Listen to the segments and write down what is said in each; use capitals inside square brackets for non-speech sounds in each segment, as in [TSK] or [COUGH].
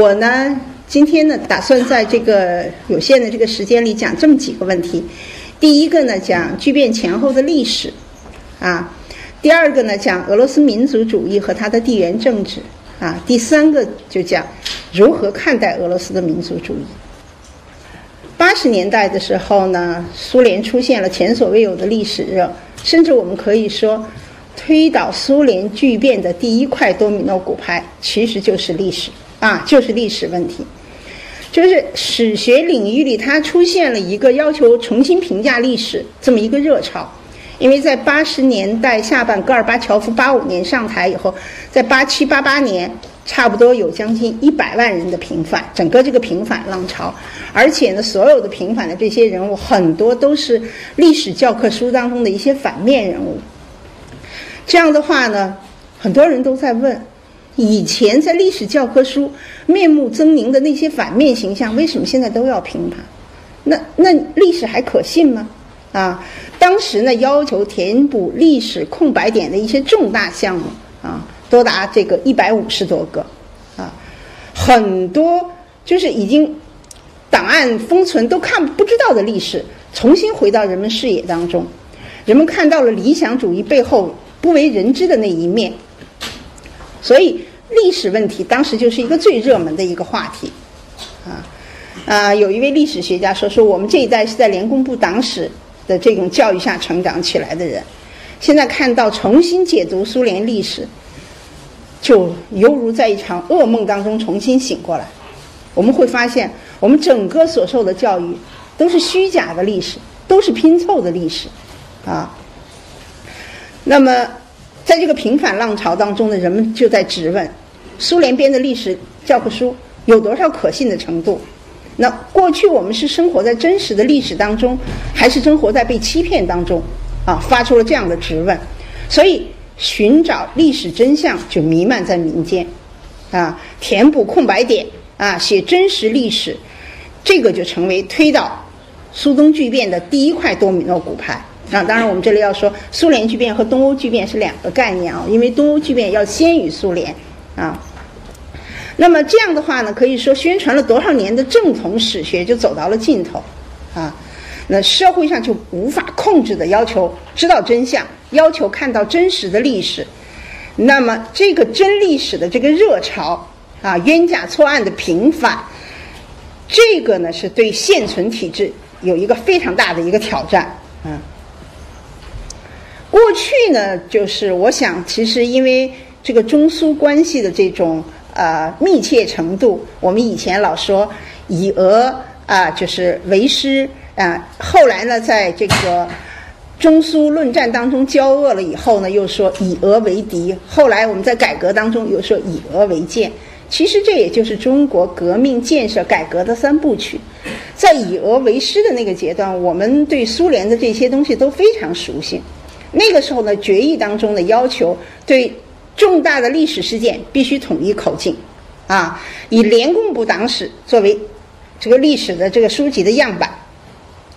我呢今天呢打算在这个有限的这个时间里讲这么几个问题。第一个呢讲巨变前后的历史，啊，第二个呢讲俄罗斯民族主义和它的地缘政治，啊，第三个就讲如何看待俄罗斯的民族主义。八十年代的时候呢，苏联出现了前所未有的历史热，甚至我们可以说，推倒苏联巨变的第一块多米诺骨牌，其实就是历史啊，就是历史问题，就是史学领域里它出现了一个要求重新评价历史这么一个热潮，因为在八十年代下半，戈尔巴乔夫八五年上台以后，在八七八八年。差不多有将近一百万人的平反，整个这个平反浪潮，而且呢，所有的平反的这些人物，很多都是历史教科书当中的一些反面人物。这样的话呢，很多人都在问：以前在历史教科书面目狰狞的那些反面形象，为什么现在都要评判？那那历史还可信吗？啊，当时呢，要求填补历史空白点的一些重大项目啊。多达这个一百五十多个，啊，很多就是已经档案封存都看不知道的历史，重新回到人们视野当中，人们看到了理想主义背后不为人知的那一面，所以历史问题当时就是一个最热门的一个话题，啊啊，有一位历史学家说说我们这一代是在联共部党史的这种教育下成长起来的人，现在看到重新解读苏联历史。就犹如在一场噩梦当中重新醒过来，我们会发现，我们整个所受的教育都是虚假的历史，都是拼凑的历史，啊。那么，在这个平反浪潮当中呢，人们就在质问：苏联编的历史教科书有多少可信的程度？那过去我们是生活在真实的历史当中，还是生活在被欺骗当中？啊，发出了这样的质问，所以。寻找历史真相就弥漫在民间，啊，填补空白点，啊，写真实历史，这个就成为推倒苏东巨变的第一块多米诺骨牌。啊，当然我们这里要说，苏联巨变和东欧巨变是两个概念啊，因为东欧巨变要先于苏联，啊，那么这样的话呢，可以说宣传了多少年的正统史学就走到了尽头，啊。那社会上就无法控制的要求知道真相，要求看到真实的历史。那么这个真历史的这个热潮啊，冤假错案的平反，这个呢是对现存体制有一个非常大的一个挑战。嗯，过去呢，就是我想，其实因为这个中苏关系的这种呃密切程度，我们以前老说以俄啊就是为师。啊，后来呢，在这个中苏论战当中交恶了以后呢，又说以俄为敌。后来我们在改革当中又说以俄为鉴。其实这也就是中国革命建设改革的三部曲。在以俄为师的那个阶段，我们对苏联的这些东西都非常熟悉。那个时候呢，决议当中的要求对重大的历史事件必须统一口径，啊，以联共部党史作为这个历史的这个书籍的样板。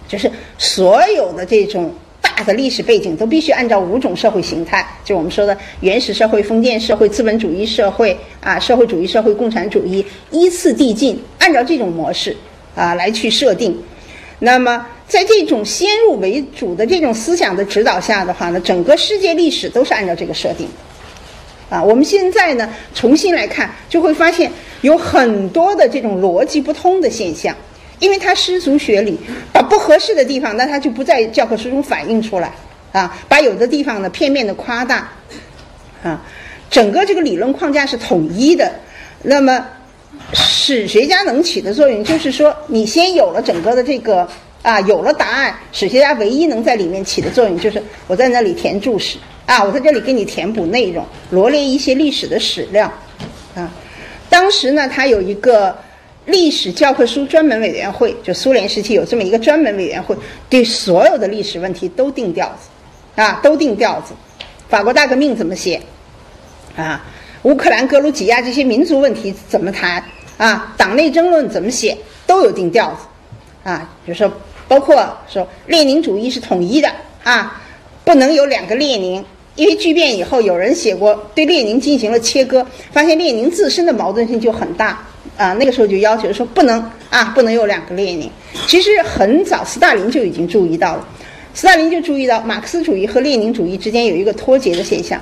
就是所有的这种大的历史背景都必须按照五种社会形态，就我们说的原始社会、封建社会、资本主义社会啊、社会主义社会、共产主义依次递进，按照这种模式啊来去设定。那么在这种先入为主的这种思想的指导下的话呢，整个世界历史都是按照这个设定。啊，我们现在呢重新来看，就会发现有很多的这种逻辑不通的现象。因为他失足学理，把不合适的地方，那他就不在教科书中反映出来啊，把有的地方呢片面的夸大啊，整个这个理论框架是统一的。那么史学家能起的作用，就是说你先有了整个的这个啊，有了答案，史学家唯一能在里面起的作用，就是我在那里填注释啊，我在这里给你填补内容，罗列一些历史的史料啊。当时呢，他有一个。历史教科书专门委员会，就苏联时期有这么一个专门委员会，对所有的历史问题都定调子，啊，都定调子。法国大革命怎么写？啊，乌克兰、格鲁吉亚这些民族问题怎么谈？啊，党内争论怎么写？都有定调子，啊，比如说，包括说列宁主义是统一的，啊，不能有两个列宁，因为巨变以后，有人写过对列宁进行了切割，发现列宁自身的矛盾性就很大啊。那个时候就要求说不能啊，不能有两个列宁。其实很早，斯大林就已经注意到了，斯大林就注意到马克思主义和列宁主义之间有一个脱节的现象。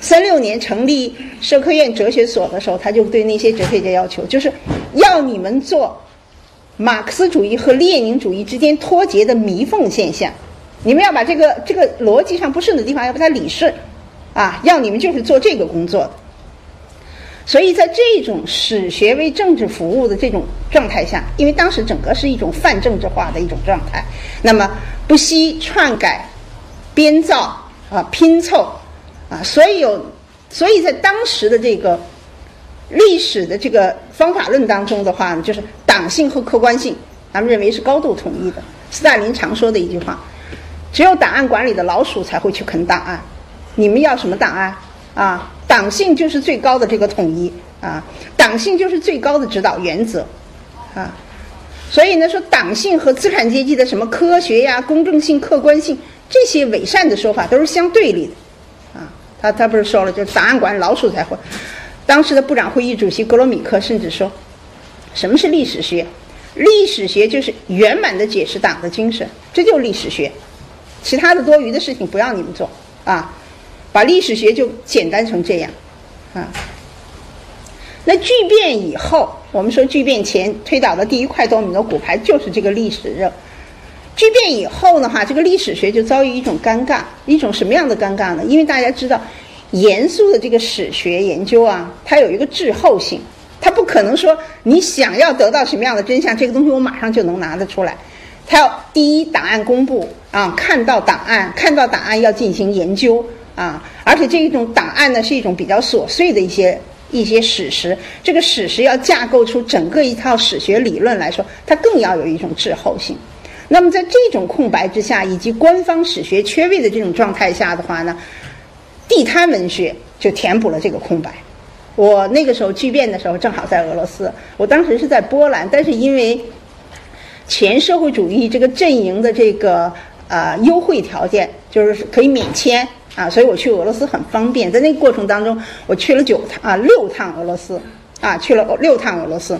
三六年成立社科院哲学所的时候，他就对那些哲学家要求，就是要你们做马克思主义和列宁主义之间脱节的弥缝现象。你们要把这个这个逻辑上不顺的地方要把它理顺，啊，要你们就是做这个工作的。所以在这种史学为政治服务的这种状态下，因为当时整个是一种泛政治化的一种状态，那么不惜篡改、编造啊、拼凑啊，所以有，所以在当时的这个历史的这个方法论当中的话呢，就是党性和客观性，咱们认为是高度统一的。斯大林常说的一句话。只有档案馆里的老鼠才会去啃档案，你们要什么档案啊？党性就是最高的这个统一啊，党性就是最高的指导原则啊。所以呢，说党性和资产阶级的什么科学呀、公正性、客观性这些伪善的说法都是相对立的。他他不是说了，就是档案馆老鼠才会。当时的部长会议主席格罗米克甚至说，什么是历史学？历史学就是圆满的解释党的精神，这就是历史学。其他的多余的事情不要你们做啊，把历史学就简单成这样啊。那巨变以后，我们说巨变前推倒的第一块多米诺骨牌就是这个历史热。巨变以后的话，这个历史学就遭遇一种尴尬，一种什么样的尴尬呢？因为大家知道，严肃的这个史学研究啊，它有一个滞后性，它不可能说你想要得到什么样的真相，这个东西我马上就能拿得出来。它要第一档案公布啊，看到档案，看到档案要进行研究啊，而且这一种档案呢是一种比较琐碎的一些一些史实，这个史实要架构出整个一套史学理论来说，它更要有一种滞后性。那么在这种空白之下，以及官方史学缺位的这种状态下的话呢，地摊文学就填补了这个空白。我那个时候巨变的时候正好在俄罗斯，我当时是在波兰，但是因为。前社会主义这个阵营的这个呃优惠条件就是可以免签啊，所以我去俄罗斯很方便。在那个过程当中，我去了九趟啊六趟俄罗斯啊，去了六趟俄罗斯，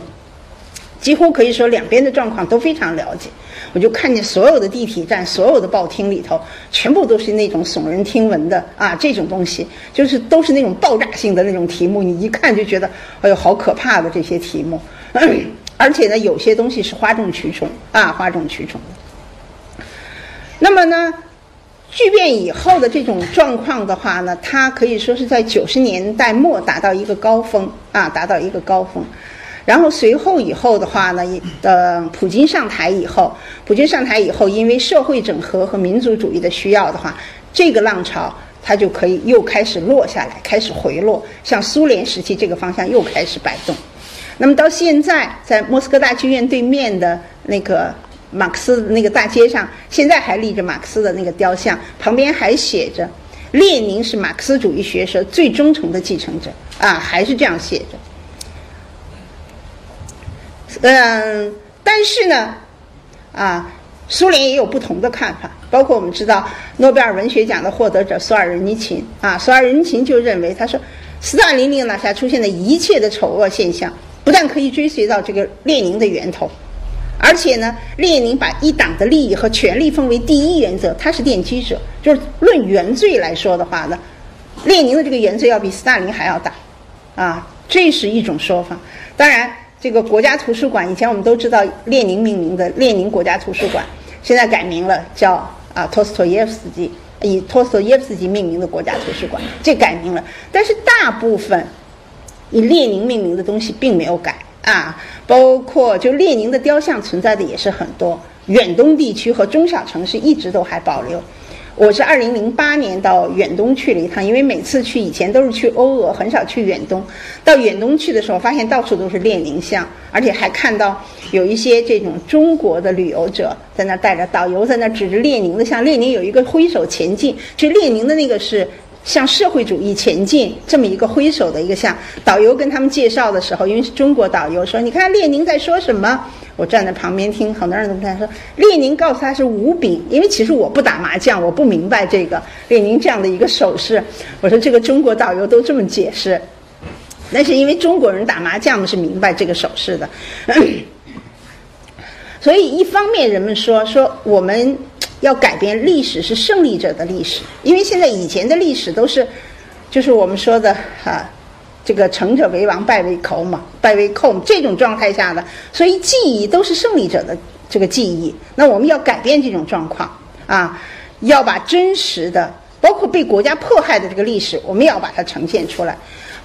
几乎可以说两边的状况都非常了解。我就看见所有的地铁站、所有的报厅里头，全部都是那种耸人听闻的啊这种东西，就是都是那种爆炸性的那种题目，你一看就觉得哎呦好可怕的这些题目。[CLEARS THROAT] 而且呢，有些东西是哗众取宠啊，哗众取宠。那么呢，巨变以后的这种状况的话呢，它可以说是在九十年代末达到一个高峰啊，达到一个高峰。然后随后以后的话呢，呃，普京上台以后，普京上台以后，因为社会整合和民族主义的需要的话，这个浪潮它就可以又开始落下来，开始回落，像苏联时期这个方向又开始摆动。那么到现在，在莫斯科大剧院对面的那个马克思那个大街上，现在还立着马克思的那个雕像，旁边还写着“列宁是马克思主义学说最忠诚的继承者”，啊，还是这样写着。嗯，但是呢，啊，苏联也有不同的看法，包括我们知道诺贝尔文学奖的获得者索尔仁尼琴，啊，索尔仁尼琴就认为，他说，斯大林领导下出现的一切的丑恶现象。不但可以追随到这个列宁的源头，而且呢，列宁把一党的利益和权力奉为第一原则，他是奠基者。就是论原罪来说的话呢，列宁的这个原罪要比斯大林还要大，啊，这是一种说法。当然，这个国家图书馆以前我们都知道列宁命名的列宁国家图书馆，现在改名了，叫啊托斯托耶夫斯基以托斯托耶夫斯基命名的国家图书馆，这改名了。但是大部分。以列宁命名的东西并没有改啊，包括就列宁的雕像存在的也是很多。远东地区和中小城市一直都还保留。我是二零零八年到远东去了一趟，因为每次去以前都是去欧俄，很少去远东。到远东去的时候，发现到处都是列宁像，而且还看到有一些这种中国的旅游者在那带着导游在那指着列宁的像，列宁有一个挥手前进，就列宁的那个是。向社会主义前进这么一个挥手的一个像，导游跟他们介绍的时候，因为是中国导游说：“你看列宁在说什么？”我站在旁边听，很多人都在说，列宁告诉他是五饼，因为其实我不打麻将，我不明白这个列宁这样的一个手势。我说这个中国导游都这么解释，那是因为中国人打麻将是明白这个手势的。[COUGHS] 所以一方面人们说说我们要改变历史是胜利者的历史，因为现在以前的历史都是，就是我们说的哈。这个成者为王，败为寇嘛，败为寇这种状态下的，所以记忆都是胜利者的这个记忆。那我们要改变这种状况啊，要把真实的，包括被国家迫害的这个历史，我们要把它呈现出来。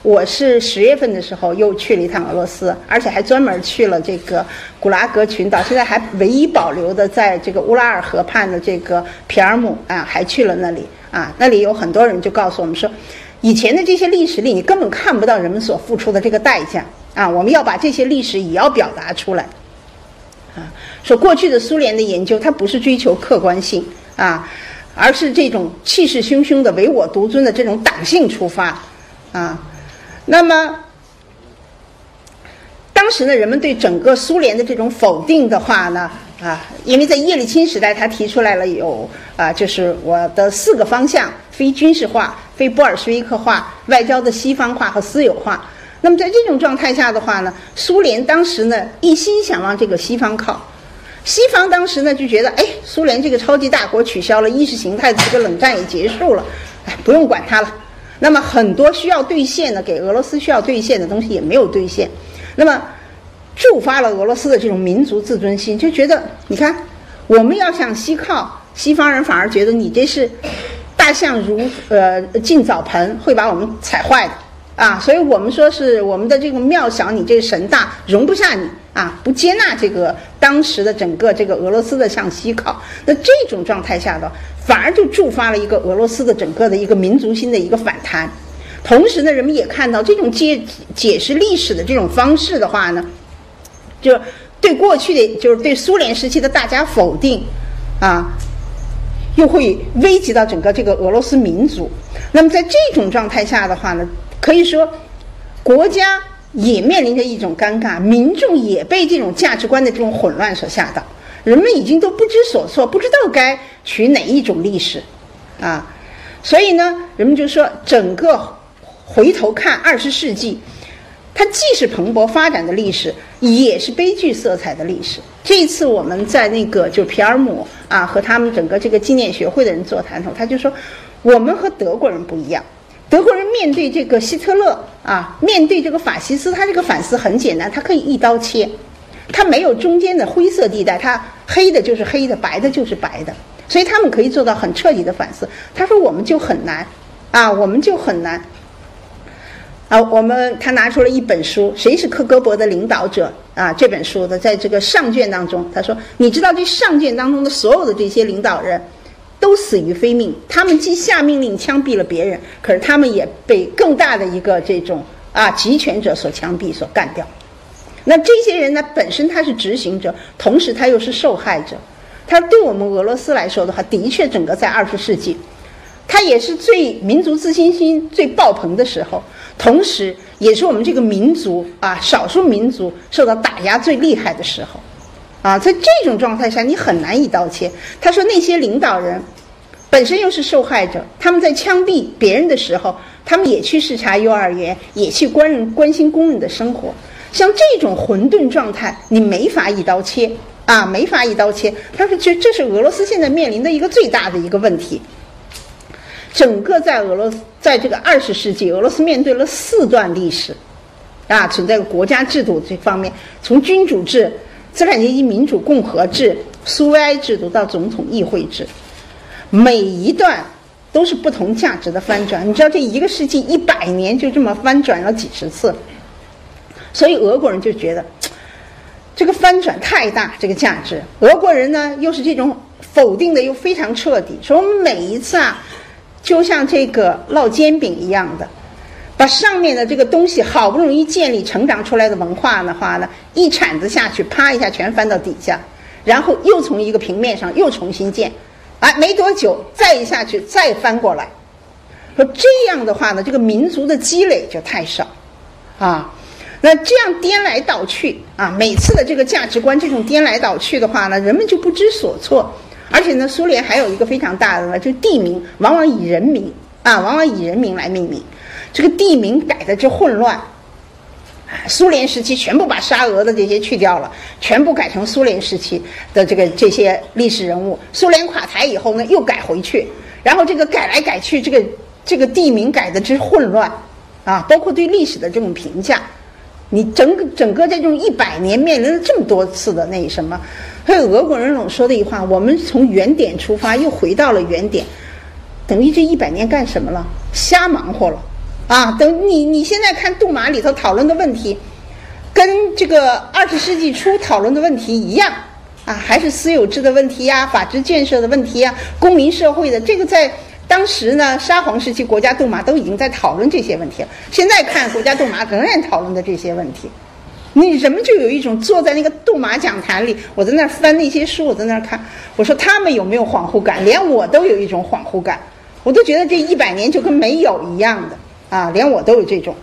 我是十月份的时候又去了一趟俄罗斯，而且还专门去了这个古拉格群岛，现在还唯一保留的在这个乌拉尔河畔的这个皮尔姆啊，还去了那里啊，那里有很多人就告诉我们说。以前的这些历史里，你根本看不到人们所付出的这个代价啊！我们要把这些历史也要表达出来啊！说过去的苏联的研究，它不是追求客观性啊，而是这种气势汹汹的唯我独尊的这种党性出发啊。那么，当时呢，人们对整个苏联的这种否定的话呢，啊，因为在叶利钦时代，他提出来了有啊，就是我的四个方向：非军事化。非布尔什维克化、外交的西方化和私有化。那么在这种状态下的话呢，苏联当时呢一心想往这个西方靠。西方当时呢就觉得，哎，苏联这个超级大国取消了意识形态的这个冷战也结束了，哎，不用管它了。那么很多需要兑现的，给俄罗斯需要兑现的东西也没有兑现。那么触发了俄罗斯的这种民族自尊心，就觉得，你看，我们要向西靠，西方人反而觉得你这是。大象如呃进澡盆，会把我们踩坏的啊！所以我们说是我们的这个庙小，你这个神大容不下你啊，不接纳这个当时的整个这个俄罗斯的向西靠。那这种状态下的，反而就触发了一个俄罗斯的整个的一个民族性的一个反弹。同时呢，人们也看到这种解解释历史的这种方式的话呢，就对过去的就是对苏联时期的大家否定啊。又会危及到整个这个俄罗斯民族。那么在这种状态下的话呢，可以说国家也面临着一种尴尬，民众也被这种价值观的这种混乱所吓到，人们已经都不知所措，不知道该取哪一种历史啊。所以呢，人们就说，整个回头看二十世纪。它既是蓬勃发展的历史，也是悲剧色彩的历史。这一次我们在那个就皮尔姆啊，和他们整个这个纪念学会的人座谈的时候，他就说，我们和德国人不一样。德国人面对这个希特勒啊，面对这个法西斯，他这个反思很简单，他可以一刀切，他没有中间的灰色地带，他黑的就是黑的，白的就是白的，所以他们可以做到很彻底的反思。他说我们就很难啊，我们就很难。啊，我们他拿出了一本书，谁是克格勃的领导者啊？这本书的在这个上卷当中，他说：“你知道这上卷当中的所有的这些领导人，都死于非命。他们既下命令枪毙了别人，可是他们也被更大的一个这种啊集权者所枪毙、所干掉。那这些人呢，本身他是执行者，同时他又是受害者。他对我们俄罗斯来说的话，的确整个在二十世纪，他也是最民族自信心最爆棚的时候。”同时，也是我们这个民族啊，少数民族受到打压最厉害的时候，啊，在这种状态下，你很难一刀切。他说，那些领导人本身又是受害者，他们在枪毙别人的时候，他们也去视察幼儿园，也去关人关心工人的生活。像这种混沌状态，你没法一刀切啊，没法一刀切。他说，这这是俄罗斯现在面临的一个最大的一个问题。整个在俄罗斯，在这个二十世纪，俄罗斯面对了四段历史，啊，存在国家制度这方面，从君主制、资产阶级民主共和制、苏维埃制度到总统议会制，每一段都是不同价值的翻转。你知道，这一个世纪一百年就这么翻转了几十次，所以俄国人就觉得这个翻转太大，这个价值。俄国人呢，又是这种否定的又非常彻底，说我们每一次啊。就像这个烙煎饼一样的，把上面的这个东西好不容易建立、成长出来的文化的话呢，一铲子下去，啪一下全翻到底下，然后又从一个平面上又重新建，哎，没多久再一下去再翻过来，说这样的话呢，这个民族的积累就太少，啊，那这样颠来倒去啊，每次的这个价值观这种颠来倒去的话呢，人们就不知所措。而且呢，苏联还有一个非常大的呢，就地名往往以人名啊，往往以人名来命名。这个地名改的之混乱，苏联时期全部把沙俄的这些去掉了，全部改成苏联时期的这个这些历史人物。苏联垮台以后呢，又改回去，然后这个改来改去，这个这个地名改的之混乱啊，包括对历史的这种评价，你整个整个这种一百年面临了这么多次的那什么，还有俄国人总说的一句话：我们从原点出发，又回到了原点，等于这一百年干什么了？瞎忙活了。啊，等你你现在看杜马里头讨论的问题，跟这个二十世纪初讨论的问题一样啊，还是私有制的问题呀，法治建设的问题呀，公民社会的这个在当时呢，沙皇时期国家杜马都已经在讨论这些问题了。现在看国家杜马仍然讨论的这些问题，你人们就有一种坐在那个杜马讲坛里，我在那儿翻那些书，我在那儿看，我说他们有没有恍惚感？连我都有一种恍惚感，我都觉得这一百年就跟没有一样的。啊，连我都有这种。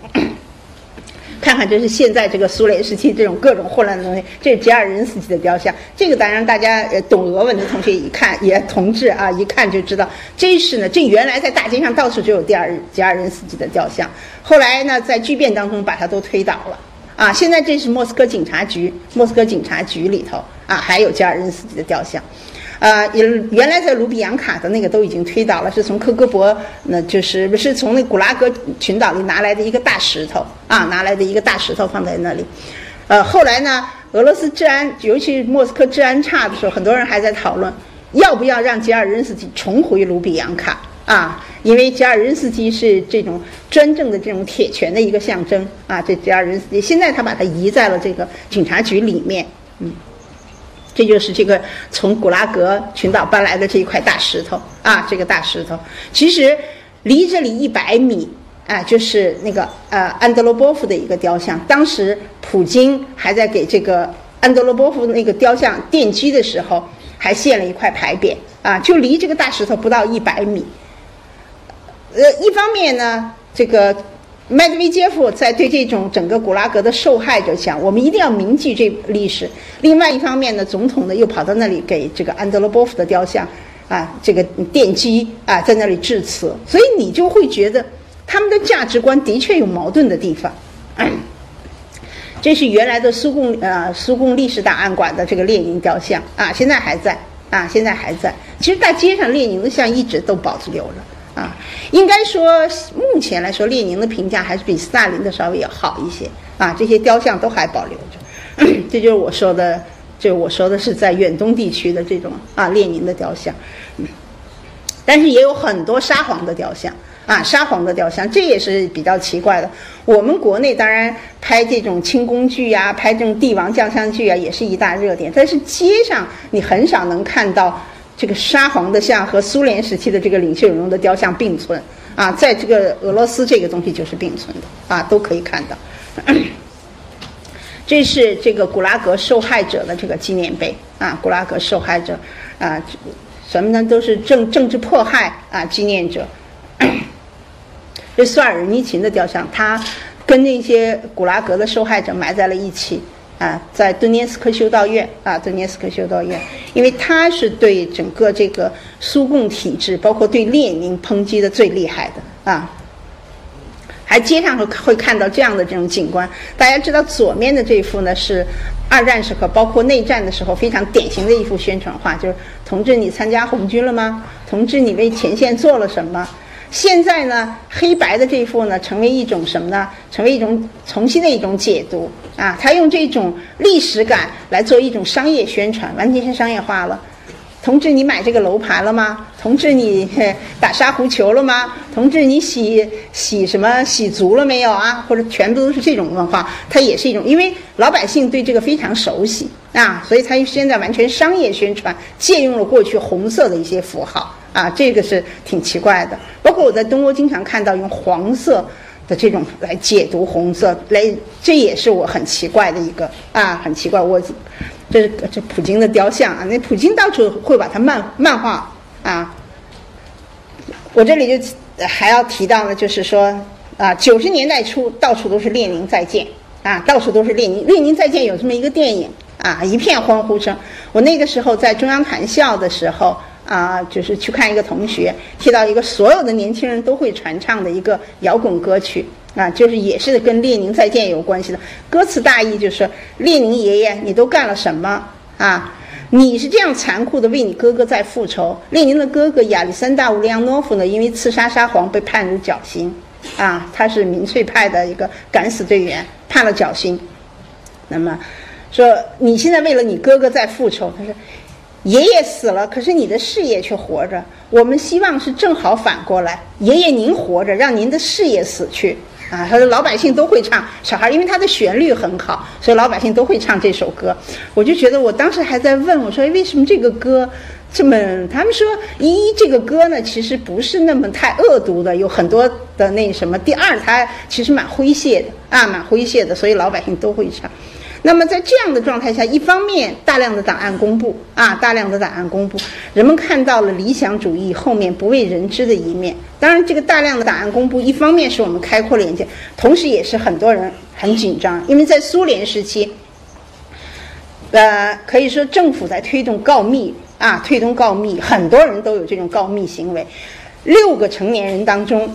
看看，这是现在这个苏联时期这种各种混乱的东西。这是吉尔任斯基的雕像，这个当然大家懂俄文的同学一看也同志啊，一看就知道，这是呢，这原来在大街上到处就有第二吉尔任斯基的雕像，后来呢在巨变当中把它都推倒了。啊，现在这是莫斯科警察局，莫斯科警察局里头啊还有吉尔任斯基的雕像。呃，原原来在卢比扬卡的那个都已经推倒了，是从科格博，那就是不是从那古拉格群岛里拿来的一个大石头啊，拿来的一个大石头放在那里。呃，后来呢，俄罗斯治安，尤其莫斯科治安差的时候，很多人还在讨论要不要让吉尔任斯基重回卢比扬卡啊，因为吉尔任斯基是这种专政的这种铁拳的一个象征啊。这吉尔任斯基现在他把它移在了这个警察局里面，嗯。这就是这个从古拉格群岛搬来的这一块大石头啊，这个大石头其实离这里一百米啊，就是那个呃安德罗波夫的一个雕像。当时普京还在给这个安德罗波夫那个雕像奠基的时候，还献了一块牌匾啊，就离这个大石头不到一百米。呃，一方面呢，这个。麦德韦杰夫在对这种整个古拉格的受害者讲，我们一定要铭记这历史。另外一方面呢，总统呢又跑到那里给这个安德罗波夫的雕像啊这个奠基啊，在那里致辞。所以你就会觉得他们的价值观的确有矛盾的地方。这是原来的苏共呃苏共历史档案馆的这个列宁雕像啊，现在还在啊，现在还在。其实大街上列宁的像一直都保留着。啊，应该说，目前来说，列宁的评价还是比斯大林的稍微要好一些啊。这些雕像都还保留着，[CLEARS THROAT] 这就是我说的，就我说的是在远东地区的这种啊列宁的雕像。嗯，但是也有很多沙皇的雕像啊，沙皇的雕像，这也是比较奇怪的。我们国内当然拍这种清宫剧呀，拍这种帝王将相剧啊，也是一大热点。但是街上你很少能看到。这个沙皇的像和苏联时期的这个领袖人物的雕像并存啊，在这个俄罗斯这个东西就是并存的啊，都可以看到。[CLEARS THROAT] 这是这个古拉格受害者的这个纪念碑啊，古拉格受害者啊，什么呢？都是政政治迫害啊纪念者。这苏尔尼琴的雕像，他跟那些古拉格的受害者埋在了一起。啊，在顿涅斯克修道院啊，顿涅斯克修道院，因为他是对整个这个苏共体制，包括对列宁抨击的最厉害的啊。还街上会会看到这样的这种景观。大家知道左面的这幅呢，是二战时刻，包括内战的时候非常典型的一幅宣传画，就是“同志，你参加红军了吗？同志，你为前线做了什么？”现在呢，黑白的这一幅呢，成为一种什么呢？成为一种重新的一种解读啊！他用这种历史感来做一种商业宣传，完全是商业化了。同志，你买这个楼盘了吗？同志，你打沙狐球了吗？同志，你洗洗什么洗足了没有啊？或者全部都是这种文化，它也是一种，因为老百姓对这个非常熟悉啊，所以他现在完全商业宣传，借用了过去红色的一些符号。啊，这个是挺奇怪的。包括我在东欧经常看到用黄色的这种来解读红色，来这也是我很奇怪的一个啊，很奇怪。我这这普京的雕像啊，那普京到处会把它漫漫画啊。我这里就还要提到呢，就是说啊，九十年代初到处都是列宁再见啊，到处都是列宁，列宁再见有这么一个电影啊，一片欢呼声。我那个时候在中央谈校的时候啊，就是去看一个同学提到一个所有的年轻人都会传唱的一个摇滚歌曲啊，就是也是跟列宁再见有关系的。歌词大意就是列宁爷爷，你都干了什么啊？你是这样残酷的为你哥哥在复仇。列宁的哥哥亚历山大·乌利扬诺夫呢，因为刺杀沙皇被判入绞刑。啊，他是民粹派的一个敢死队员，判了绞刑。那么，说你现在为了你哥哥在复仇，他说，爷爷死了，可是你的事业却活着。我们希望是正好反过来，爷爷您活着，让您的事业死去。啊，他说老百姓都会唱，小孩因为他的旋律很好，所以老百姓都会唱这首歌。我就觉得我当时还在问我说，为什么这个歌？这么，他们说一这个歌呢，其实不是那么太恶毒的，有很多的那什么。第二，它其实蛮诙谐的啊，蛮诙谐的，所以老百姓都会唱。那么在这样的状态下，一方面大量的档案公布啊，大量的档案公布，人们看到了理想主义后面不为人知的一面。当然，这个大量的档案公布，一方面是我们开阔了眼界，同时也是很多人很紧张，因为在苏联时期，呃，可以说政府在推动告密。啊，推动告密，很多人都有这种告密行为。六个成年人当中，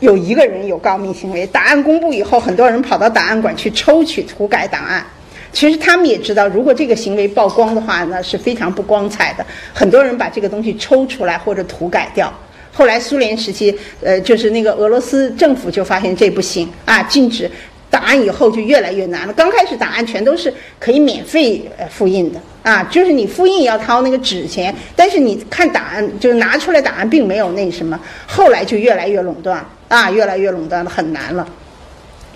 有一个人有告密行为。档案公布以后，很多人跑到档案馆去抽取、涂改档案。其实他们也知道，如果这个行为曝光的话呢，是非常不光彩的。很多人把这个东西抽出来或者涂改掉。后来苏联时期，呃，就是那个俄罗斯政府就发现这不行啊，禁止。档案以后就越来越难了。刚开始档案全都是可以免费复印的啊，就是你复印要掏那个纸钱，但是你看档案就是拿出来档案并没有那什么。后来就越来越垄断啊，越来越垄断了，很难了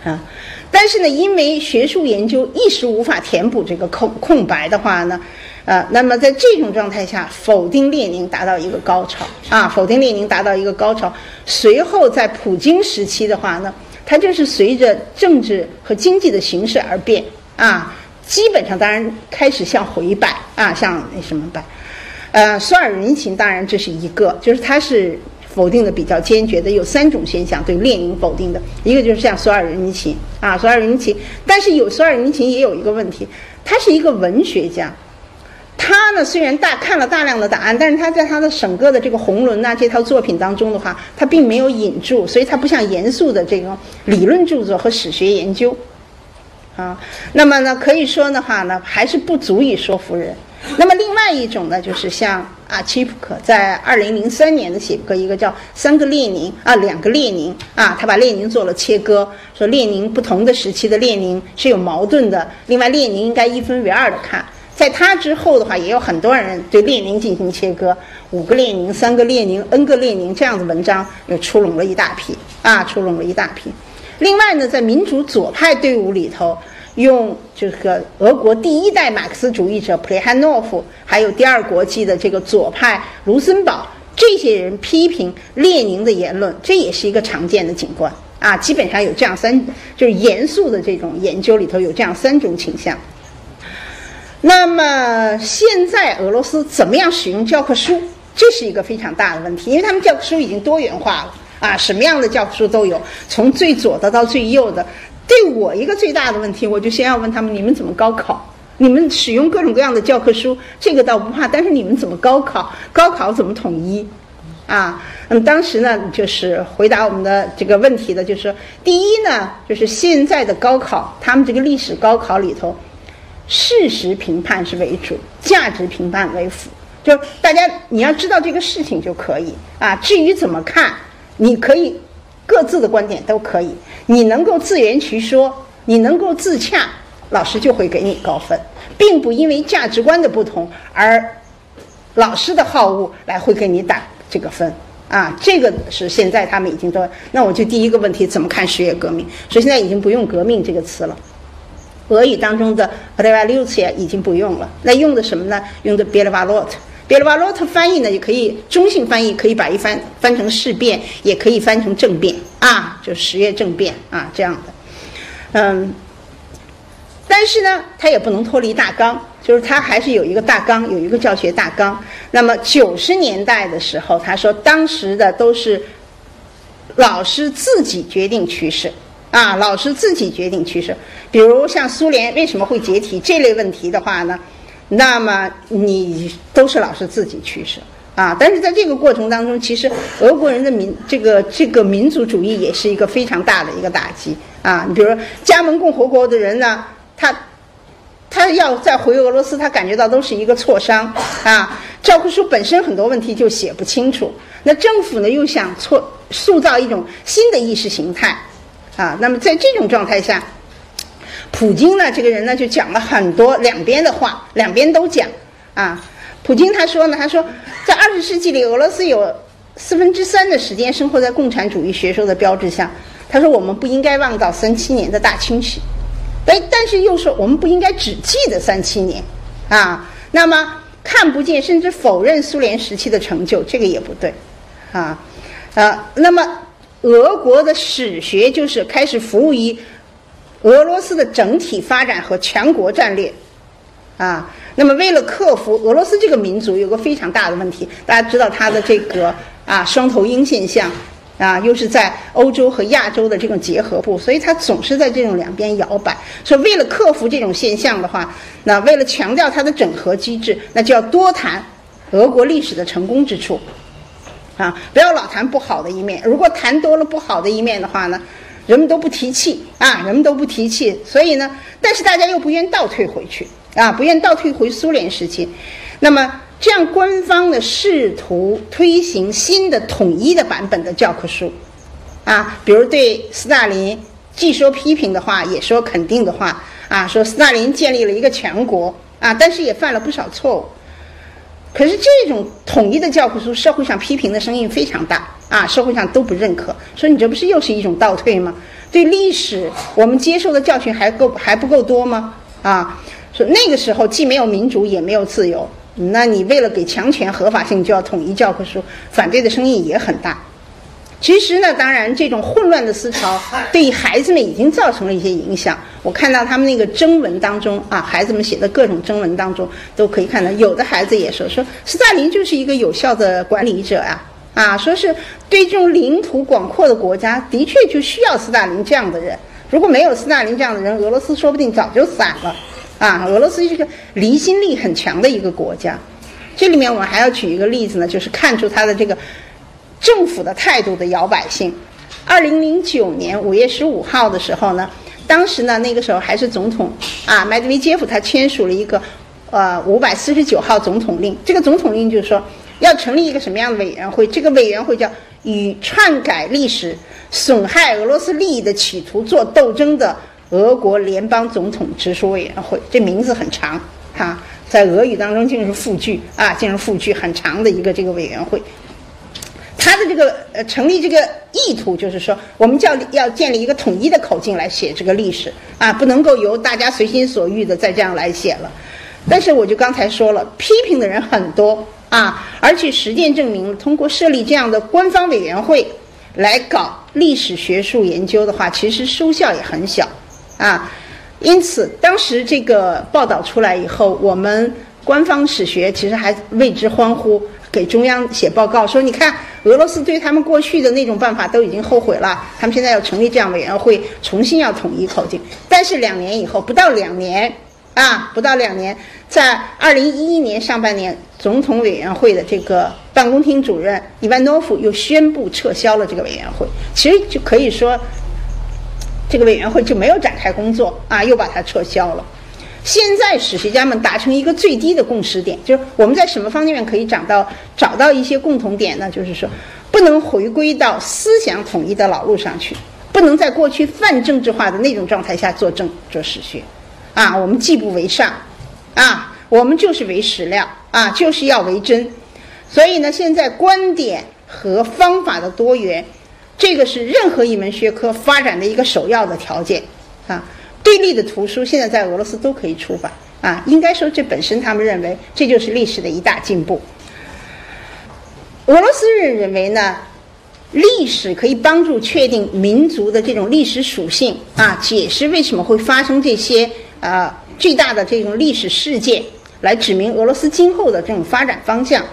啊。但是呢，因为学术研究一时无法填补这个空空白的话呢，呃，那么在这种状态下，否定列宁达到一个高潮啊，否定列宁达到一个高潮。随后在普京时期的话呢。它就是随着政治和经济的形势而变啊，基本上当然开始向回摆啊，向那什么摆，呃，索尔仁情当然这是一个，就是他是否定的比较坚决的，有三种现象对列宁否定的，一个就是像索尔仁尼琴啊，索尔仁尼琴，但是有索尔仁尼琴也有一个问题，他是一个文学家。他呢，虽然大看了大量的档案，但是他在他的整个的这个《红轮》呐这套作品当中的话，他并没有引注，所以他不像严肃的这个理论著作和史学研究，啊，那么呢，可以说的话呢，还是不足以说服人。那么另外一种呢，就是像啊，齐普克在二零零三年的写过一个叫《三个列宁》啊，两个列宁啊，他把列宁做了切割，说列宁不同的时期的列宁是有矛盾的，另外列宁应该一分为二的看。在他之后的话，也有很多人对列宁进行切割，五个列宁、三个列宁、N 个列宁这样的文章又出笼了一大批啊，出笼了一大批。另外呢，在民主左派队伍里头，用这个俄国第一代马克思主义者普列汉诺夫，还有第二国际的这个左派卢森堡这些人批评列宁的言论，这也是一个常见的景观啊。基本上有这样三，就是严肃的这种研究里头有这样三种倾向。那么现在俄罗斯怎么样使用教科书？这是一个非常大的问题，因为他们教科书已经多元化了啊，什么样的教科书都有，从最左的到最右的。对我一个最大的问题，我就先要问他们：你们怎么高考？你们使用各种各样的教科书，这个倒不怕，但是你们怎么高考？高考怎么统一？啊，嗯，当时呢，就是回答我们的这个问题的，就是第一呢，就是现在的高考，他们这个历史高考里头。事实评判是为主，价值评判为辅。就大家你要知道这个事情就可以啊。至于怎么看，你可以各自的观点都可以。你能够自圆其说，你能够自洽，老师就会给你高分，并不因为价值观的不同而老师的好恶来会给你打这个分啊。这个是现在他们已经都。那我就第一个问题，怎么看十月革命？所以现在已经不用“革命”这个词了。俄语当中的 revolution 已经不用了，那用的什么呢？用的 Belvarot，Belvarot 翻译呢也可以中性翻译，可以把一翻翻成事变，也可以翻成政变啊，就十月政变啊这样的，嗯，但是呢，它也不能脱离大纲，就是它还是有一个大纲，有一个教学大纲。那么九十年代的时候，他说当时的都是老师自己决定趋势。啊，老师自己决定趋势。比如像苏联为什么会解体这类问题的话呢，那么你都是老师自己取舍啊。但是在这个过程当中，其实俄国人的民这个这个民族主义也是一个非常大的一个打击啊。你比如说加盟共和国的人呢，他他要再回俄罗斯，他感觉到都是一个挫伤啊。教科书本身很多问题就写不清楚，那政府呢又想错塑造一种新的意识形态。啊，那么在这种状态下，普京呢，这个人呢就讲了很多两边的话，两边都讲。啊，普京他说呢，他说在二十世纪里，俄罗斯有四分之三的时间生活在共产主义学说的标志下。他说我们不应该忘掉三七年的大清洗，哎，但是又说我们不应该只记得三七年。啊，那么看不见甚至否认苏联时期的成就，这个也不对。啊，呃，那么。俄国的史学就是开始服务于俄罗斯的整体发展和全国战略，啊，那么为了克服俄罗斯这个民族有个非常大的问题，大家知道它的这个啊双头鹰现象，啊，又是在欧洲和亚洲的这种结合部，所以它总是在这种两边摇摆。所以为了克服这种现象的话，那为了强调它的整合机制，那就要多谈俄国历史的成功之处。啊，不要老谈不好的一面。如果谈多了不好的一面的话呢，人们都不提气啊，人们都不提气。所以呢，但是大家又不愿倒退回去啊，不愿倒退回苏联时期。那么这样，官方的试图推行新的统一的版本的教科书啊，比如对斯大林既说批评的话，也说肯定的话啊，说斯大林建立了一个强国啊，但是也犯了不少错误。可是这种统一的教科书，社会上批评的声音非常大啊，社会上都不认可，说你这不是又是一种倒退吗？对历史我们接受的教训还够还不够多吗？啊，说那个时候既没有民主也没有自由，那你为了给强权合法性就要统一教科书，反对的声音也很大。其实呢，当然，这种混乱的思潮对孩子们已经造成了一些影响。我看到他们那个征文当中啊，孩子们写的各种征文当中，都可以看到，有的孩子也说说，斯大林就是一个有效的管理者啊，啊，说是对这种领土广阔的国家，的确就需要斯大林这样的人。如果没有斯大林这样的人，俄罗斯说不定早就散了。啊，俄罗斯是个离心力很强的一个国家。这里面我们还要举一个例子呢，就是看出他的这个。政府的态度的摇摆性。二零零九年五月十五号的时候呢，当时呢那个时候还是总统啊，麦德韦杰夫他签署了一个呃五百四十九号总统令。这个总统令就是说要成立一个什么样的委员会？这个委员会叫与篡改历史、损害俄罗斯利益的企图做斗争的俄国联邦总统直属委员会。这名字很长哈，在俄语当中竟是复句啊，竟是复句很长的一个这个委员会。他的这个呃成立这个意图就是说，我们叫要建立一个统一的口径来写这个历史啊，不能够由大家随心所欲的再这样来写了。但是我就刚才说了，批评的人很多啊，而且实践证明，通过设立这样的官方委员会来搞历史学术研究的话，其实收效也很小啊。因此，当时这个报道出来以后，我们官方史学其实还为之欢呼。给中央写报告说，你看俄罗斯对他们过去的那种办法都已经后悔了，他们现在要成立这样委员会，重新要统一口径。但是两年以后，不到两年啊，不到两年，在二零一一年上半年，总统委员会的这个办公厅主任伊万诺夫又宣布撤销了这个委员会。其实就可以说，这个委员会就没有展开工作啊，又把它撤销了。现在史学家们达成一个最低的共识点，就是我们在什么方面可以找到找到一些共同点呢？就是说，不能回归到思想统一的老路上去，不能在过去泛政治化的那种状态下做政做史学，啊，我们既不为上，啊，我们就是为史料，啊，就是要为真。所以呢，现在观点和方法的多元，这个是任何一门学科发展的一个首要的条件，啊。对立的图书现在在俄罗斯都可以出版啊，应该说这本身他们认为这就是历史的一大进步。俄罗斯人认为呢，历史可以帮助确定民族的这种历史属性啊，解释为什么会发生这些啊巨大的这种历史事件，来指明俄罗斯今后的这种发展方向。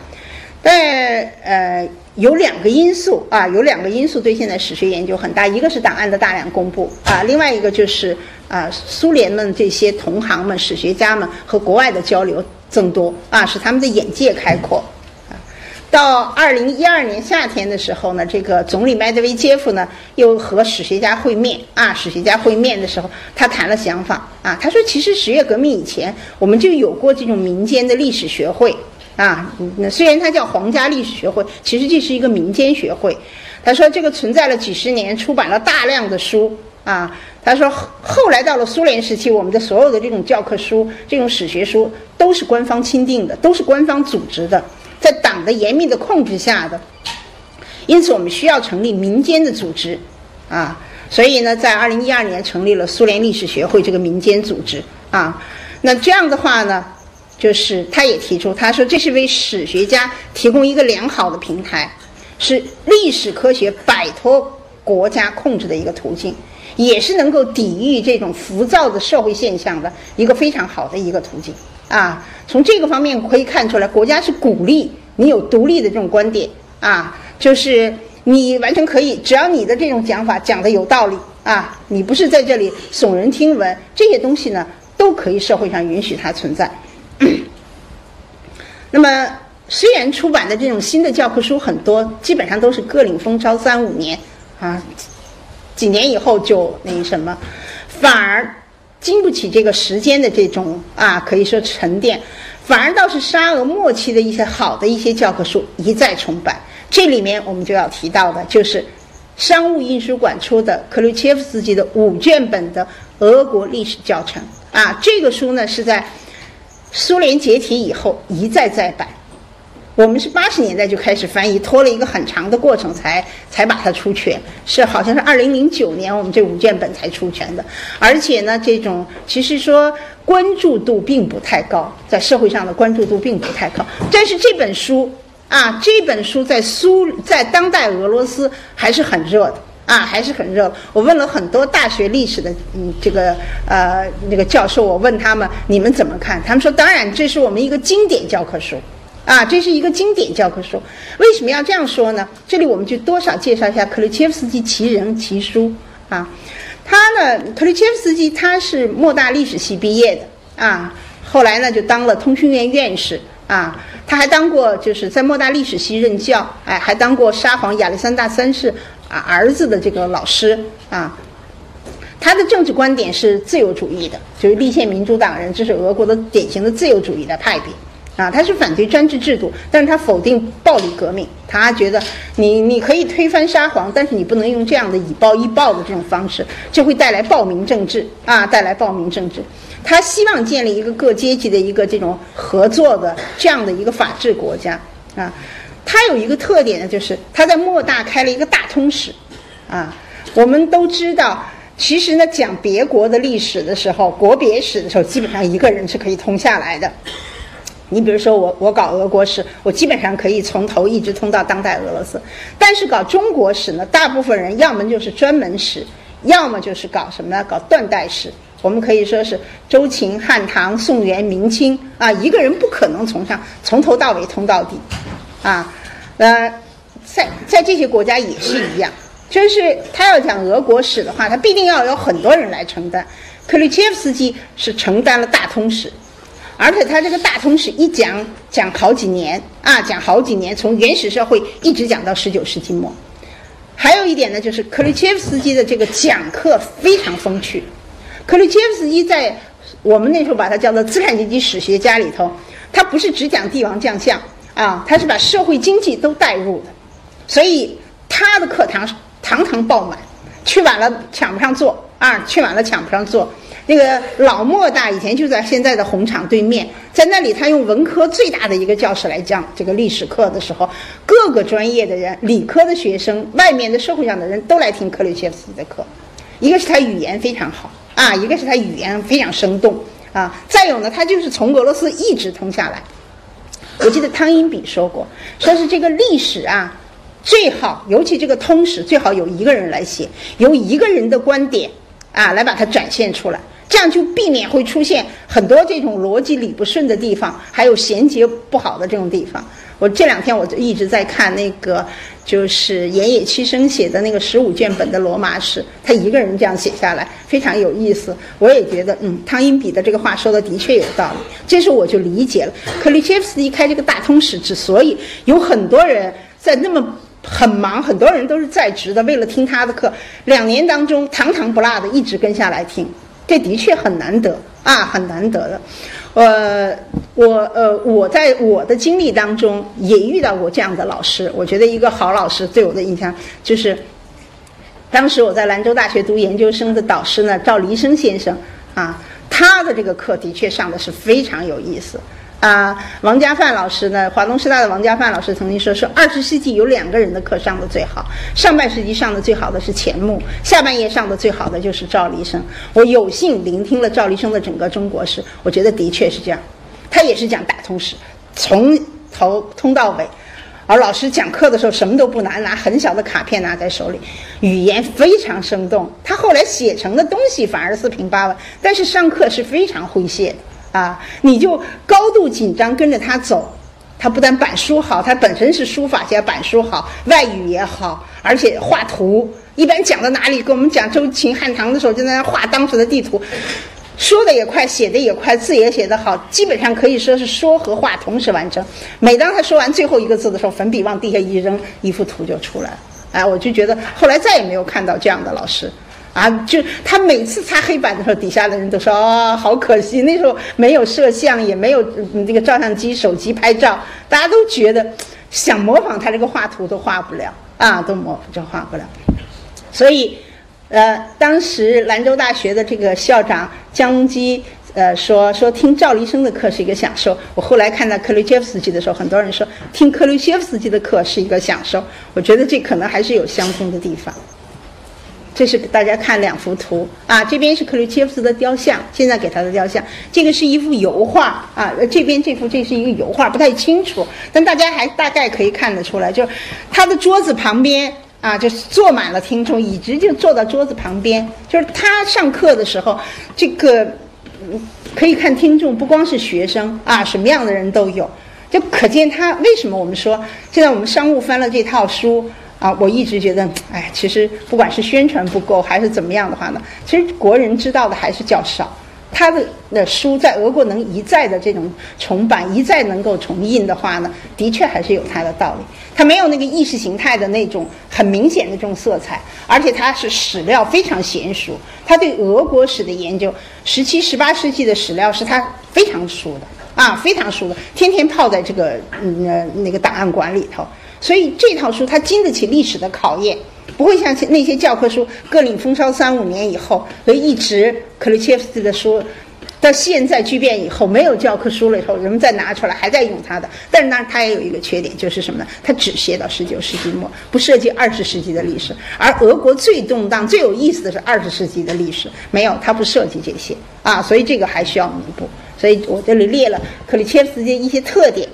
但呃，有两个因素啊，有两个因素对现在史学研究很大，一个是档案的大量公布啊，另外一个就是啊，苏联们这些同行们、史学家们和国外的交流增多啊，使他们的眼界开阔。到二零一二年夏天的时候呢，这个总理麦德韦杰夫呢又和史学家会面啊，史学家会面的时候，他谈了想法啊，他说其实十月革命以前我们就有过这种民间的历史学会。啊，那虽然它叫皇家历史学会，其实这是一个民间学会。他说这个存在了几十年，出版了大量的书啊。他说后来到了苏联时期，我们的所有的这种教科书、这种史学书都是官方钦定的，都是官方组织的，在党的严密的控制下的。因此，我们需要成立民间的组织啊。所以呢，在二零一二年成立了苏联历史学会这个民间组织啊。那这样的话呢？就是他也提出，他说这是为史学家提供一个良好的平台，是历史科学摆脱国家控制的一个途径，也是能够抵御这种浮躁的社会现象的一个非常好的一个途径啊。从这个方面可以看出来，国家是鼓励你有独立的这种观点啊，就是你完全可以，只要你的这种讲法讲的有道理啊，你不是在这里耸人听闻，这些东西呢都可以社会上允许它存在。[CLEARS THROAT] 那么，虽然出版的这种新的教科书很多，基本上都是各领风骚三五年啊，几年以后就那什么，反而经不起这个时间的这种啊，可以说沉淀，反而倒是沙俄末期的一些好的一些教科书一再重版。这里面我们就要提到的就是商务印书馆出的克鲁切夫斯基的五卷本的俄国历史教程啊，这个书呢是在。苏联解体以后一再再版，我们是八十年代就开始翻译，拖了一个很长的过程才才把它出全。是好像是二零零九年我们这五卷本才出全的，而且呢，这种其实说关注度并不太高，在社会上的关注度并不太高。但是这本书啊，这本书在苏在当代俄罗斯还是很热的。啊，还是很热。我问了很多大学历史的，嗯，这个呃那个教授，我问他们你们怎么看？他们说，当然这是我们一个经典教科书，啊，这是一个经典教科书。为什么要这样说呢？这里我们就多少介绍一下克里切夫斯基其人其书啊。他呢，克里切夫斯基他是莫大历史系毕业的啊，后来呢就当了通讯院院士啊，他还当过就是在莫大历史系任教，哎，还当过沙皇亚历山大三世。啊，儿子的这个老师啊，他的政治观点是自由主义的，就是立宪民主党人，这是俄国的典型的自由主义的派别啊。他是反对专制制度，但是他否定暴力革命。他觉得你你可以推翻沙皇，但是你不能用这样的以暴易暴的这种方式，这会带来暴民政治啊，带来暴民政治。他希望建立一个各阶级的一个这种合作的这样的一个法治国家啊。他有一个特点呢，就是他在莫大开了一个大通史，啊，我们都知道，其实呢，讲别国的历史的时候，国别史的时候，基本上一个人是可以通下来的。你比如说我，我搞俄国史，我基本上可以从头一直通到当代俄罗斯。但是搞中国史呢，大部分人要么就是专门史，要么就是搞什么呢？搞断代史。我们可以说是周秦汉唐宋元明清啊，一个人不可能从上从头到尾通到底。啊，呃，在在这些国家也是一样，就是他要讲俄国史的话，他必定要有很多人来承担。克里切夫斯基是承担了大通史，而且他这个大通史一讲讲好几年啊，讲好几年，从原始社会一直讲到十九世纪末。还有一点呢，就是克里切夫斯基的这个讲课非常风趣。克里切夫斯基在我们那时候把他叫做资产阶级史学家里头，他不是只讲帝王将相。啊，他是把社会经济都带入的，所以他的课堂堂堂爆满，去晚了抢不上座啊，去晚了抢不上座。那个老莫大以前就在现在的红场对面，在那里他用文科最大的一个教室来讲这个历史课的时候，各个专业的人、理科的学生、外面的社会上的人都来听克里切夫斯基的课。一个是他语言非常好啊，一个是他语言非常生动啊，再有呢，他就是从俄罗斯一直通下来。我记得汤因比说过，说是这个历史啊，最好，尤其这个通史，最好有一个人来写，由一个人的观点啊来把它展现出来。这样就避免会出现很多这种逻辑理不顺的地方，还有衔接不好的这种地方。我这两天我就一直在看那个，就是岩野七生写的那个十五卷本的罗马史，他一个人这样写下来，非常有意思。我也觉得，嗯，汤因比的这个话说的的确有道理。这时我就理解了，克里切夫斯基开这个大通史之所以有很多人在那么很忙，很多人都是在职的，为了听他的课，两年当中堂堂不落的一直跟下来听，这的确很难得啊，很难得的。呃，我呃，我在我的经历当中也遇到过这样的老师。我觉得一个好老师对我的印象就是，当时我在兰州大学读研究生的导师呢，赵黎生先生啊，他的这个课的确上的是非常有意思。啊，王家范老师呢？华东师大的王家范老师曾经说：“说二十世纪有两个人的课上的最好，上半世纪上的最好的是钱穆，下半叶上的最好的就是赵黎生。”我有幸聆听了赵黎生的整个中国史，我觉得的确是这样。他也是讲大通史，从头通到尾。而老师讲课的时候什么都不拿，拿很小的卡片拿在手里，语言非常生动。他后来写成的东西反而四平八稳，但是上课是非常诙谐的。啊，你就高度紧张跟着他走，他不但板书好，他本身是书法家，板书好，外语也好，而且画图。一般讲到哪里，跟我们讲周秦汉唐的时候，就在那画当时的地图，说的也快，写的也快，字也写得好，基本上可以说是说和画同时完成。每当他说完最后一个字的时候，粉笔往地下一扔，一幅图就出来了。哎，我就觉得后来再也没有看到这样的老师。啊，就他每次擦黑板的时候，底下的人都说：“哦，好可惜，那时候没有摄像，也没有这个照相机、手机拍照，大家都觉得想模仿他这个画图都画不了啊，都模就画不了。”所以，呃，当时兰州大学的这个校长江隆基呃说说听赵黎生的课是一个享受。我后来看到克鲁切夫斯基的时候，很多人说听克鲁切夫斯基的课是一个享受。我觉得这可能还是有相通的地方。这是给大家看两幅图啊，这边是克里切夫斯的雕像，现在给他的雕像，这个是一幅油画啊，这边这幅这是一个油画，不太清楚，但大家还大概可以看得出来，就是他的桌子旁边啊，就是坐满了听众，一直就坐到桌子旁边，就是他上课的时候，这个可以看听众不光是学生啊，什么样的人都有，就可见他为什么我们说现在我们商务翻了这套书。啊，我一直觉得，哎，其实不管是宣传不够还是怎么样的话呢，其实国人知道的还是较少。他的那书在俄国能一再的这种重版，一再能够重印的话呢，的确还是有它的道理。它没有那个意识形态的那种很明显的这种色彩，而且它是史料非常娴熟。他对俄国史的研究，十七、十八世纪的史料是他非常熟的啊，非常熟的，天天泡在这个嗯那个档案馆里头。所以这套书它经得起历史的考验，不会像那些教科书各领风骚三五年以后，所以一直克里切夫斯基的书到现在巨变以后没有教科书了以后，人们再拿出来还在用它的。但是呢，它也有一个缺点，就是什么呢？它只写到十九世纪末，不涉及二十世纪的历史。而俄国最动荡、最有意思的是二十世纪的历史，没有，它不涉及这些啊。所以这个还需要弥补。所以我这里列了克里切夫斯基一些特点。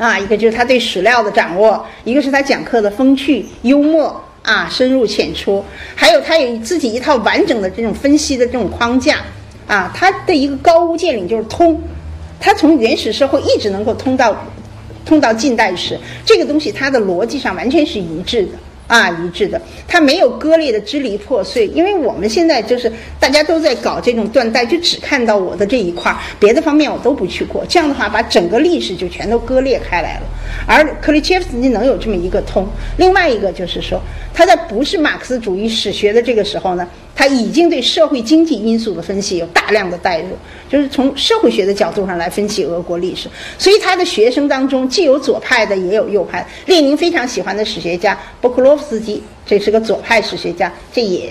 啊，一个就是他对史料的掌握，一个是他讲课的风趣幽默啊，深入浅出，还有他有自己一套完整的这种分析的这种框架啊。他的一个高屋建瓴就是通，他从原始社会一直能够通到通到近代史，这个东西它的逻辑上完全是一致的。啊，一致的，它没有割裂的支离破碎，因为我们现在就是大家都在搞这种断代，就只看到我的这一块，别的方面我都不去过。这样的话，把整个历史就全都割裂开来了。而克里切夫斯基能有这么一个通，另外一个就是说，他在不是马克思主义史学的这个时候呢。他已经对社会经济因素的分析有大量的代入，就是从社会学的角度上来分析俄国历史。所以他的学生当中既有左派的，也有右派。列宁非常喜欢的史学家波克洛夫斯基，这是个左派史学家，这也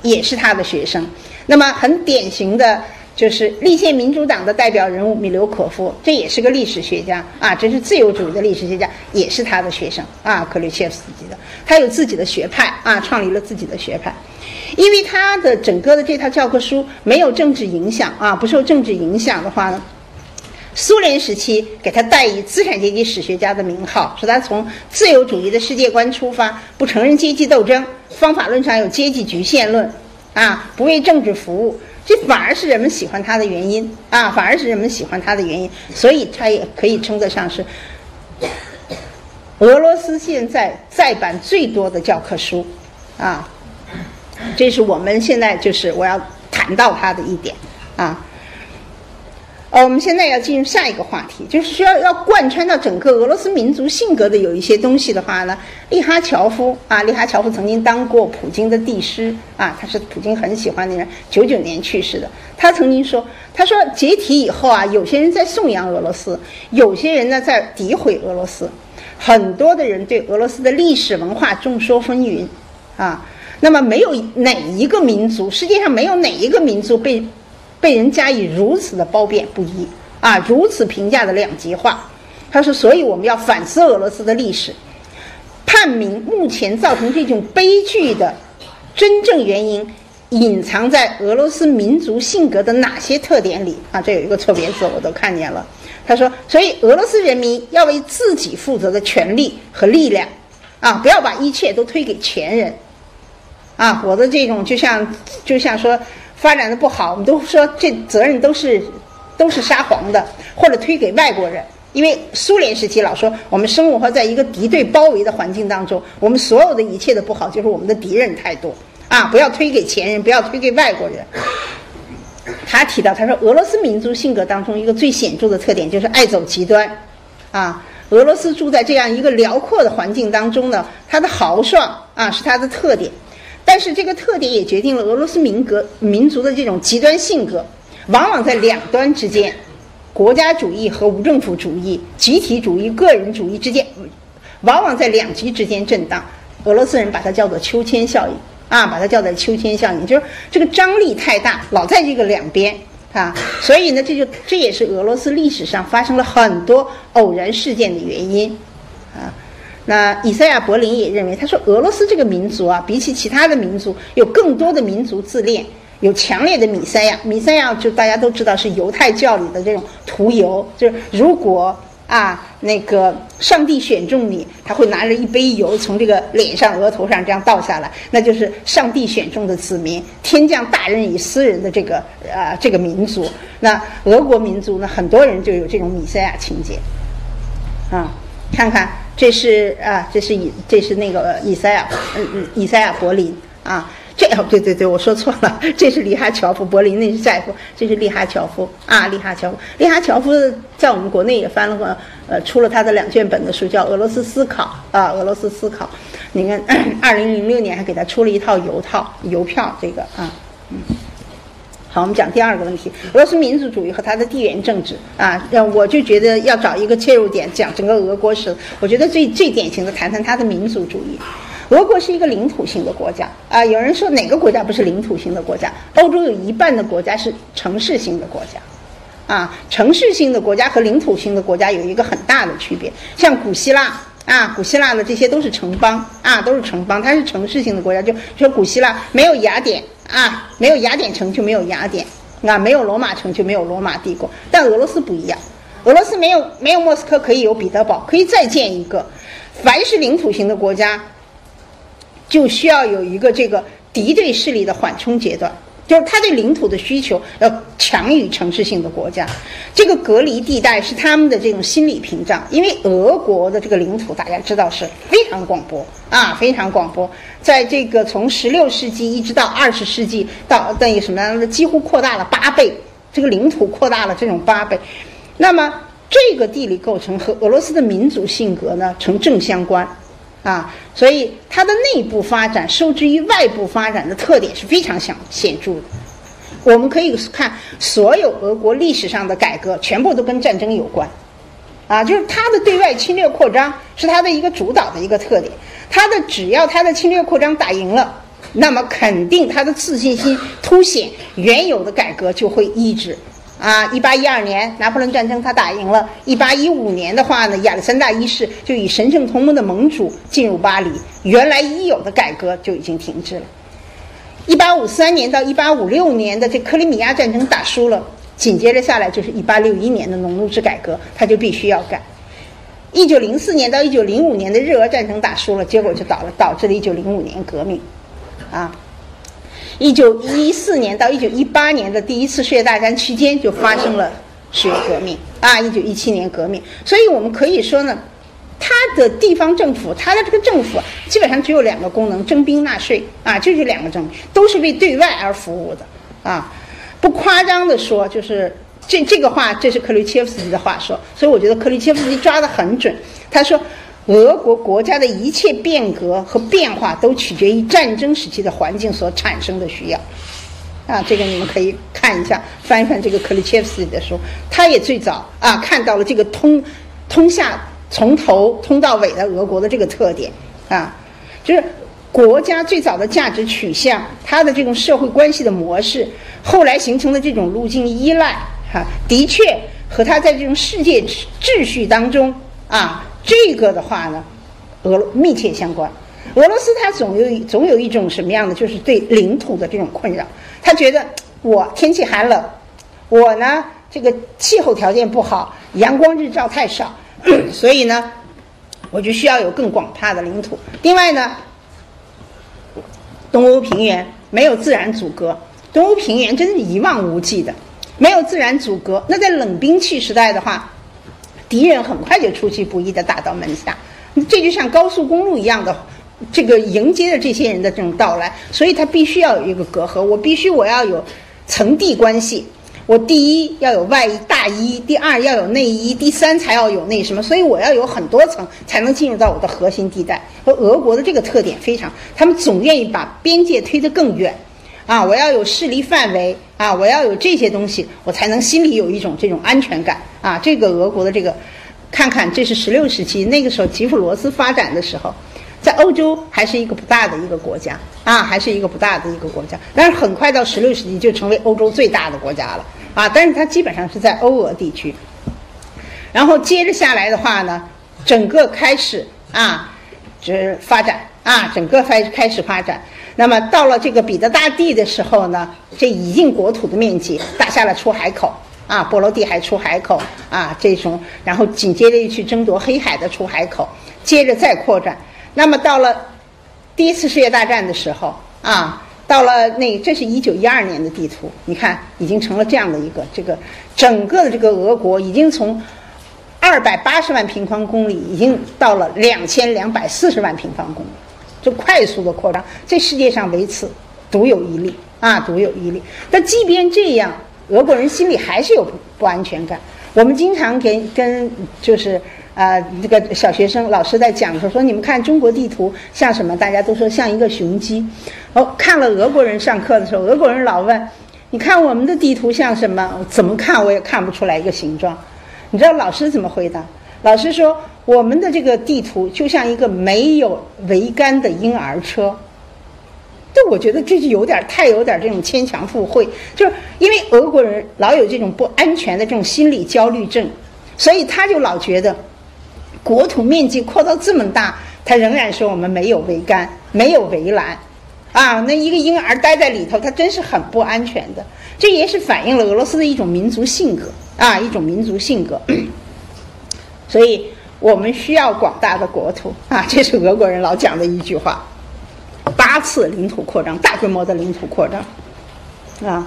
也是他的学生。那么很典型的就是立宪民主党的代表人物米留可夫，这也是个历史学家啊，这是自由主义的历史学家，也是他的学生啊，克吕切夫斯基的。他有自己的学派啊，创立了自己的学派。因为他的整个的这套教科书没有政治影响啊，不受政治影响的话呢，苏联时期给他代以资产阶级史学家的名号，说他从自由主义的世界观出发，不承认阶级斗争，方法论上有阶级局限论，啊，不为政治服务。这反而是人们喜欢他的原因啊，反而是人们喜欢他的原因，所以他也可以称得上是俄罗斯现在再版最多的教科书啊。这是我们现在就是我要谈到它的一点啊。呃，我们现在要进入下一个话题，就是需要要贯穿到整个俄罗斯民族性格的有一些东西的话呢，利哈乔夫啊，利哈乔夫曾经当过普京的帝师啊，他是普京很喜欢的人，九九年去世的。他曾经说，他说解体以后啊，有些人在颂扬俄罗斯，有些人呢在诋毁俄罗斯，很多的人对俄罗斯的历史文化众说纷纭啊。那么没有哪一个民族，世界上没有哪一个民族被。被人加以如此的褒贬不一啊，如此评价的两极化。他说：“所以我们要反思俄罗斯的历史，判明目前造成这种悲剧的真正原因，隐藏在俄罗斯民族性格的哪些特点里啊？”这有一个错别字，我都看见了。他说：“所以俄罗斯人民要为自己负责的权利和力量啊，不要把一切都推给前人啊。我的这种就像就像说。”发展的不好，我们都说这责任都是都是沙皇的，或者推给外国人。因为苏联时期老说我们生活在一个敌对包围的环境当中，我们所有的一切的不好就是我们的敌人太多啊！不要推给前人，不要推给外国人。他提到他说，俄罗斯民族性格当中一个最显著的特点就是爱走极端啊。俄罗斯住在这样一个辽阔的环境当中呢，它的豪爽啊是它的特点。但是这个特点也决定了俄罗斯民格民族的这种极端性格，往往在两端之间，国家主义和无政府主义、集体主义、个人主义之间，往往在两极之间震荡。俄罗斯人把它叫做秋千效应啊，把它叫做秋千效应，就是这个张力太大，老在这个两边啊，所以呢，这就这也是俄罗斯历史上发生了很多偶然事件的原因啊。那以赛亚·柏林也认为，他说俄罗斯这个民族啊，比起其他的民族，有更多的民族自恋，有强烈的米赛亚。米赛亚就大家都知道是犹太教里的这种涂油，就是如果啊那个上帝选中你，他会拿着一杯油从这个脸上、额头上这样倒下来，那就是上帝选中的子民，天降大任于斯人的这个啊这个民族。那俄国民族呢，很多人就有这种米赛亚情节，啊，看看。这是啊，这是以这是那个以赛亚，嗯嗯，以赛亚柏林啊，这哦对对对，我说错了，[LAUGHS] 这是利哈乔夫，柏林那是在乎，这是利哈乔夫啊，利哈乔夫，利哈乔夫在我们国内也翻了个呃，出了他的两卷本的书，叫《俄罗斯思考》啊，《俄罗斯思考》，你看，二零零六年还给他出了一套邮套邮票，这个啊，嗯。好，我们讲第二个问题，俄罗斯民族主义和它的地缘政治啊，那我就觉得要找一个切入点讲整个俄国史。我觉得最最典型的谈谈它的民族主义。俄国是一个领土性的国家啊，有人说哪个国家不是领土性的国家？欧洲有一半的国家是城市性的国家，啊，城市性的国家和领土性的国家有一个很大的区别。像古希腊啊，古希腊的这些都是城邦啊，都是城邦，它是城市性的国家。就说古希腊没有雅典。啊，没有雅典城就没有雅典，啊，没有罗马城就没有罗马帝国。但俄罗斯不一样，俄罗斯没有没有莫斯科可以有彼得堡，可以再建一个。凡是领土型的国家，就需要有一个这个敌对势力的缓冲阶段。就是他对领土的需求要强于城市性的国家，这个隔离地带是他们的这种心理屏障。因为俄国的这个领土大家知道是非常广博啊，非常广博，在这个从十六世纪一直到二十世纪，到等于什么呢？几乎扩大了八倍，这个领土扩大了这种八倍。那么这个地理构成和俄罗斯的民族性格呢成正相关。啊，所以它的内部发展受制于外部发展的特点是非常显显著的。我们可以看所有俄国历史上的改革，全部都跟战争有关。啊，就是它的对外侵略扩张是它的一个主导的一个特点。它的只要它的侵略扩张打赢了，那么肯定它的自信心凸显，原有的改革就会抑制。啊，一八一二年拿破仑战争他打赢了。一八一五年的话呢，亚历山大一世就以神圣同盟的盟主进入巴黎，原来已有的改革就已经停滞了。一八五三年到一八五六年的这克里米亚战争打输了，紧接着下来就是一八六一年的农奴制改革，他就必须要改。一九零四年到一九零五年的日俄战争打输了，结果就倒了，导致了一九零五年革命。啊。一九一四年到一九一八年的第一次世界大战期间就发生了十月革命啊，一九一七年革命。所以我们可以说呢，它的地方政府，它的这个政府基本上只有两个功能：征兵纳税啊，就是两个政，都是为对外而服务的啊。不夸张的说，就是这这个话，这是克里切夫斯基的话说，所以我觉得克里切夫斯基抓得很准。他说。俄国国家的一切变革和变化都取决于战争时期的环境所产生的需要，啊，这个你们可以看一下，翻一翻这个克里切夫斯基的书，他也最早啊看到了这个通通下从头通到尾的俄国的这个特点啊，就是国家最早的价值取向，它的这种社会关系的模式，后来形成的这种路径依赖，哈，的确和他在这种世界秩序当中啊。这个的话呢，俄密切相关。俄罗斯它总有总有一种什么样的，就是对领土的这种困扰。他觉得我天气寒冷，我呢这个气候条件不好，阳光日照太少，[COUGHS] 所以呢，我就需要有更广大的领土。另外呢，东欧平原没有自然阻隔，东欧平原真是一望无际的，没有自然阻隔。那在冷兵器时代的话。敌人很快就出其不意地打到门下，这就像高速公路一样的，这个迎接着这些人的这种到来，所以他必须要有一个隔阂。我必须我要有层递关系，我第一要有外衣大衣，第二要有内衣，第三才要有那什么，所以我要有很多层才能进入到我的核心地带。和俄国的这个特点非常，他们总愿意把边界推得更远。啊，我要有势力范围啊，我要有这些东西，我才能心里有一种这种安全感啊。这个俄国的这个，看看这是十六世纪，那个时候吉普罗斯发展的时候，在欧洲还是一个不大的一个国家啊，还是一个不大的一个国家。但是很快到十六世纪就成为欧洲最大的国家了啊。但是它基本上是在欧俄地区，然后接着下来的话呢，整个开始啊，就是发展啊，整个开开始发展。那么到了这个彼得大帝的时候呢，这已经国土的面积打下了出海口啊，波罗的海出海口啊，这种，然后紧接着又去争夺黑海的出海口，接着再扩展。那么到了第一次世界大战的时候啊，到了那这是一九一二年的地图，你看已经成了这样的一个这个整个的这个俄国已经从二百八十万平方公里已经到了两千两百四十万平方公里。就快速的扩张，这世界上唯此独有一例啊，独有一例。但即便这样，俄国人心里还是有不不安全感。我们经常跟跟就是啊，这个小学生老师在讲说说，你们看中国地图像什么？大家都说像一个雄鸡。哦，看了俄国人上课的时候，俄国人老问，你看我们的地图像什么？怎么看我也看不出来一个形状。你知道老师怎么回答？老师说。我们的这个地图就像一个没有桅杆的婴儿车，这我觉得这就有点太有点这种牵强附会，就是因为俄国人老有这种不安全的这种心理焦虑症，所以他就老觉得国土面积扩到这么大，他仍然说我们没有桅杆，没有围栏，啊，那一个婴儿待在里头，他真是很不安全的。这也是反映了俄罗斯的一种民族性格啊，一种民族性格，所以。我们需要广大的国土啊，这是俄国人老讲的一句话。八次领土扩张，大规模的领土扩张，啊，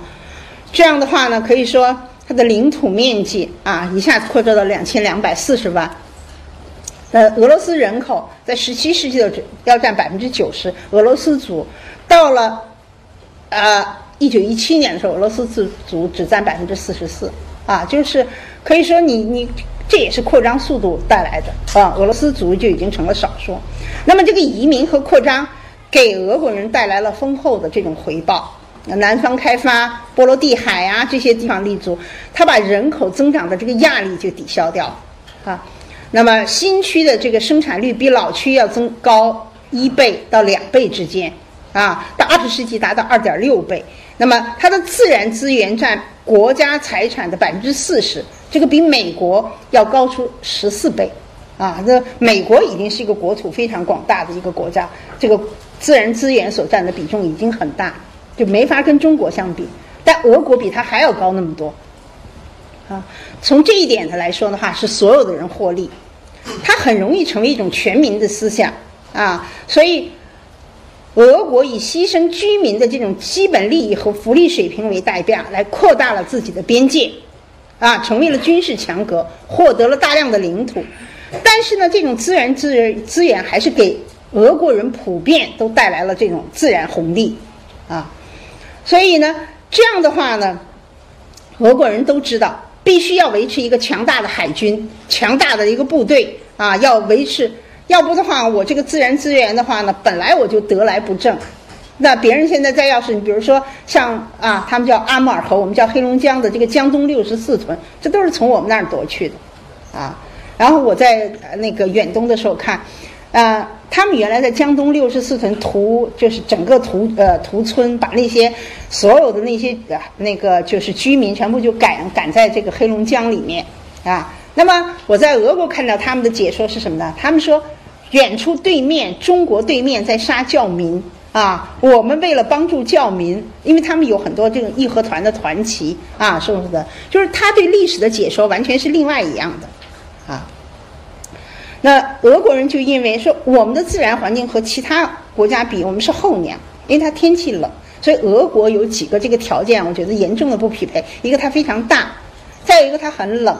这样的话呢，可以说它的领土面积啊，一下子扩张到两千两百四十万。呃，俄罗斯人口在十七世纪的要占百分之九十，俄罗斯族到了呃一九一七年的时候，俄罗斯自族只占百分之四十四，啊，就是可以说你你。这也是扩张速度带来的啊，俄罗斯族就已经成了少数。那么这个移民和扩张给俄国人带来了丰厚的这种回报。南方开发波罗的海啊这些地方立足，它把人口增长的这个压力就抵消掉啊。那么新区的这个生产率比老区要增高一倍到两倍之间啊，到二十世纪达到二点六倍。那么它的自然资源占国家财产的百分之四十。这个比美国要高出十四倍，啊，这美国已经是一个国土非常广大的一个国家，这个自然资源所占的比重已经很大，就没法跟中国相比。但俄国比它还要高那么多，啊，从这一点的来说的话，是所有的人获利，它很容易成为一种全民的思想，啊，所以俄国以牺牲居民的这种基本利益和福利水平为代价，来扩大了自己的边界，啊，成为了军事强国，获得了大量的领土。但是呢，这种资源资源资源还是给俄国人普遍都带来了这种自然红利，啊，所以呢，这样的话呢，俄国人都知道，必须要维持一个强大的海军，强大的一个部队啊，要维持。要不的话，我这个自然资源的话呢，本来我就得来不正。那别人现在再要是，你比如说像啊，他们叫阿穆尔河，我们叫黑龙江的这个江东六十四屯，这都是从我们那儿夺去的，啊。然后我在那个远东的时候看，啊，他们原来在江东六十四屯屠，就是整个屠呃屠村，把那些所有的那些那个就是居民全部就赶赶在这个黑龙江里面啊。那么我在俄国看到他们的解说是什么呢？他们说。远处对面，中国对面在杀教民啊！我们为了帮助教民，因为他们有很多这种义和团的团旗啊，是不是的？就是他对历史的解说完全是另外一样的啊。那俄国人就因为说我们的自然环境和其他国家比，我们是后娘，因为它天气冷，所以俄国有几个这个条件，我觉得严重的不匹配。一个它非常大，再有一个它很冷。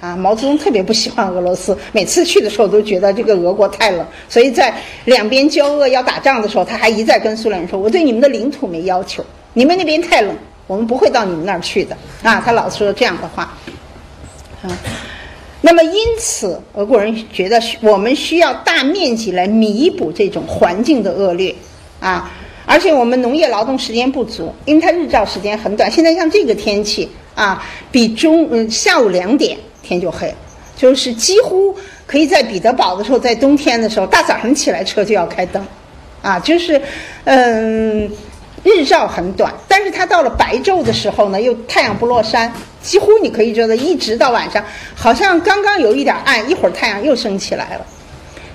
啊，毛泽东特别不喜欢俄罗斯，每次去的时候都觉得这个俄国太冷，所以在两边交恶要打仗的时候，他还一再跟苏联人说：“我对你们的领土没要求，你们那边太冷，我们不会到你们那儿去的。”啊，他老说这样的话。啊，那么因此，俄国人觉得我们需要大面积来弥补这种环境的恶劣，啊，而且我们农业劳动时间不足，因为它日照时间很短。现在像这个天气啊，比中嗯下午两点。天就黑，就是几乎可以在彼得堡的时候，在冬天的时候，大早上起来车就要开灯，啊，就是，嗯，日照很短，但是它到了白昼的时候呢，又太阳不落山，几乎你可以觉得一直到晚上，好像刚刚有一点暗，一会儿太阳又升起来了。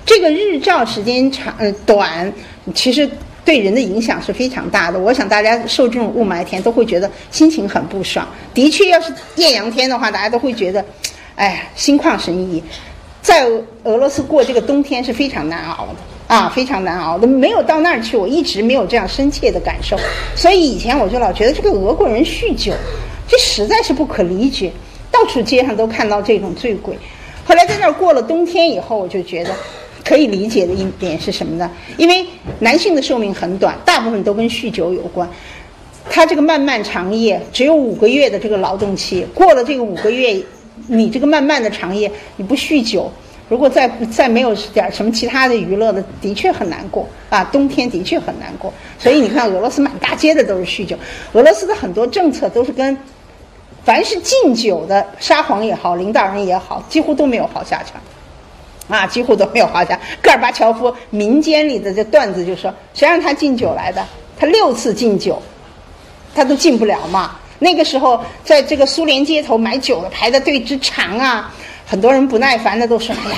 这个日照时间长短，其实对人的影响是非常大的。我想大家受这种雾霾天都会觉得心情很不爽。的确，要是艳阳天的话，大家都会觉得。哎，心旷神怡，在俄罗斯过这个冬天是非常难熬的啊，非常难熬的。没有到那儿去，我一直没有这样深切的感受。所以以前我就老觉得这个俄国人酗酒，这实在是不可理解。到处街上都看到这种醉鬼。后来在那儿过了冬天以后，我就觉得可以理解的一点是什么呢？因为男性的寿命很短，大部分都跟酗酒有关。他这个漫漫长夜只有五个月的这个劳动期，过了这个五个月。你这个漫漫的长夜，你不酗酒，如果再再没有点什么其他的娱乐的，的确很难过啊。冬天的确很难过，所以你看俄罗斯满大街的都是酗酒。俄罗斯的很多政策都是跟凡是禁酒的沙皇也好，领导人也好，几乎都没有好下场，啊，几乎都没有好下。戈尔巴乔夫民间里的这段子就说，谁让他禁酒来的？他六次禁酒，他都禁不了嘛。那个时候，在这个苏联街头买酒的排的队之长啊，很多人不耐烦的都说：“哎呀，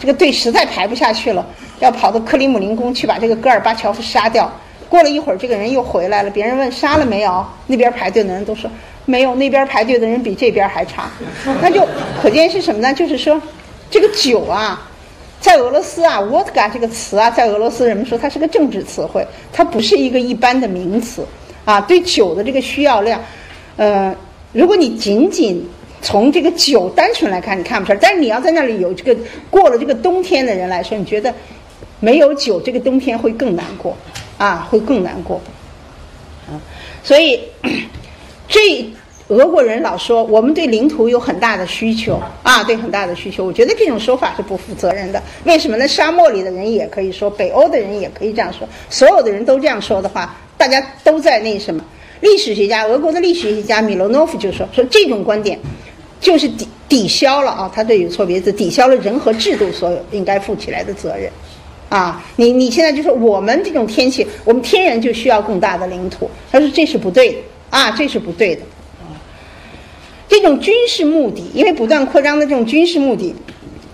这个队实在排不下去了，要跑到克里姆林宫去把这个戈尔巴乔夫杀掉。”过了一会儿，这个人又回来了，别人问杀了没有，那边排队的人都说没有，那边排队的人比这边还长。那就可见是什么呢？就是说，这个酒啊，在俄罗斯啊，vodka 这个词啊，在俄罗斯人们说它是个政治词汇，它不是一个一般的名词啊。对酒的这个需要量。呃，如果你仅仅从这个酒单纯来看，你看不出来。但是你要在那里有这个过了这个冬天的人来说，你觉得没有酒，这个冬天会更难过，啊，会更难过，啊。所以这俄国人老说我们对领土有很大的需求，啊，对很大的需求。我觉得这种说法是不负责任的。为什么呢？沙漠里的人也可以说，北欧的人也可以这样说。所有的人都这样说的话，大家都在那什么？历史学家，俄国的历史学家米罗诺夫就说：“说这种观点，就是抵抵消了啊，他这有错别字，抵消了人和制度所有应该负起来的责任，啊，你你现在就说我们这种天气，我们天然就需要更大的领土，他说这是不对的啊，这是不对的，啊，这种军事目的，因为不断扩张的这种军事目的，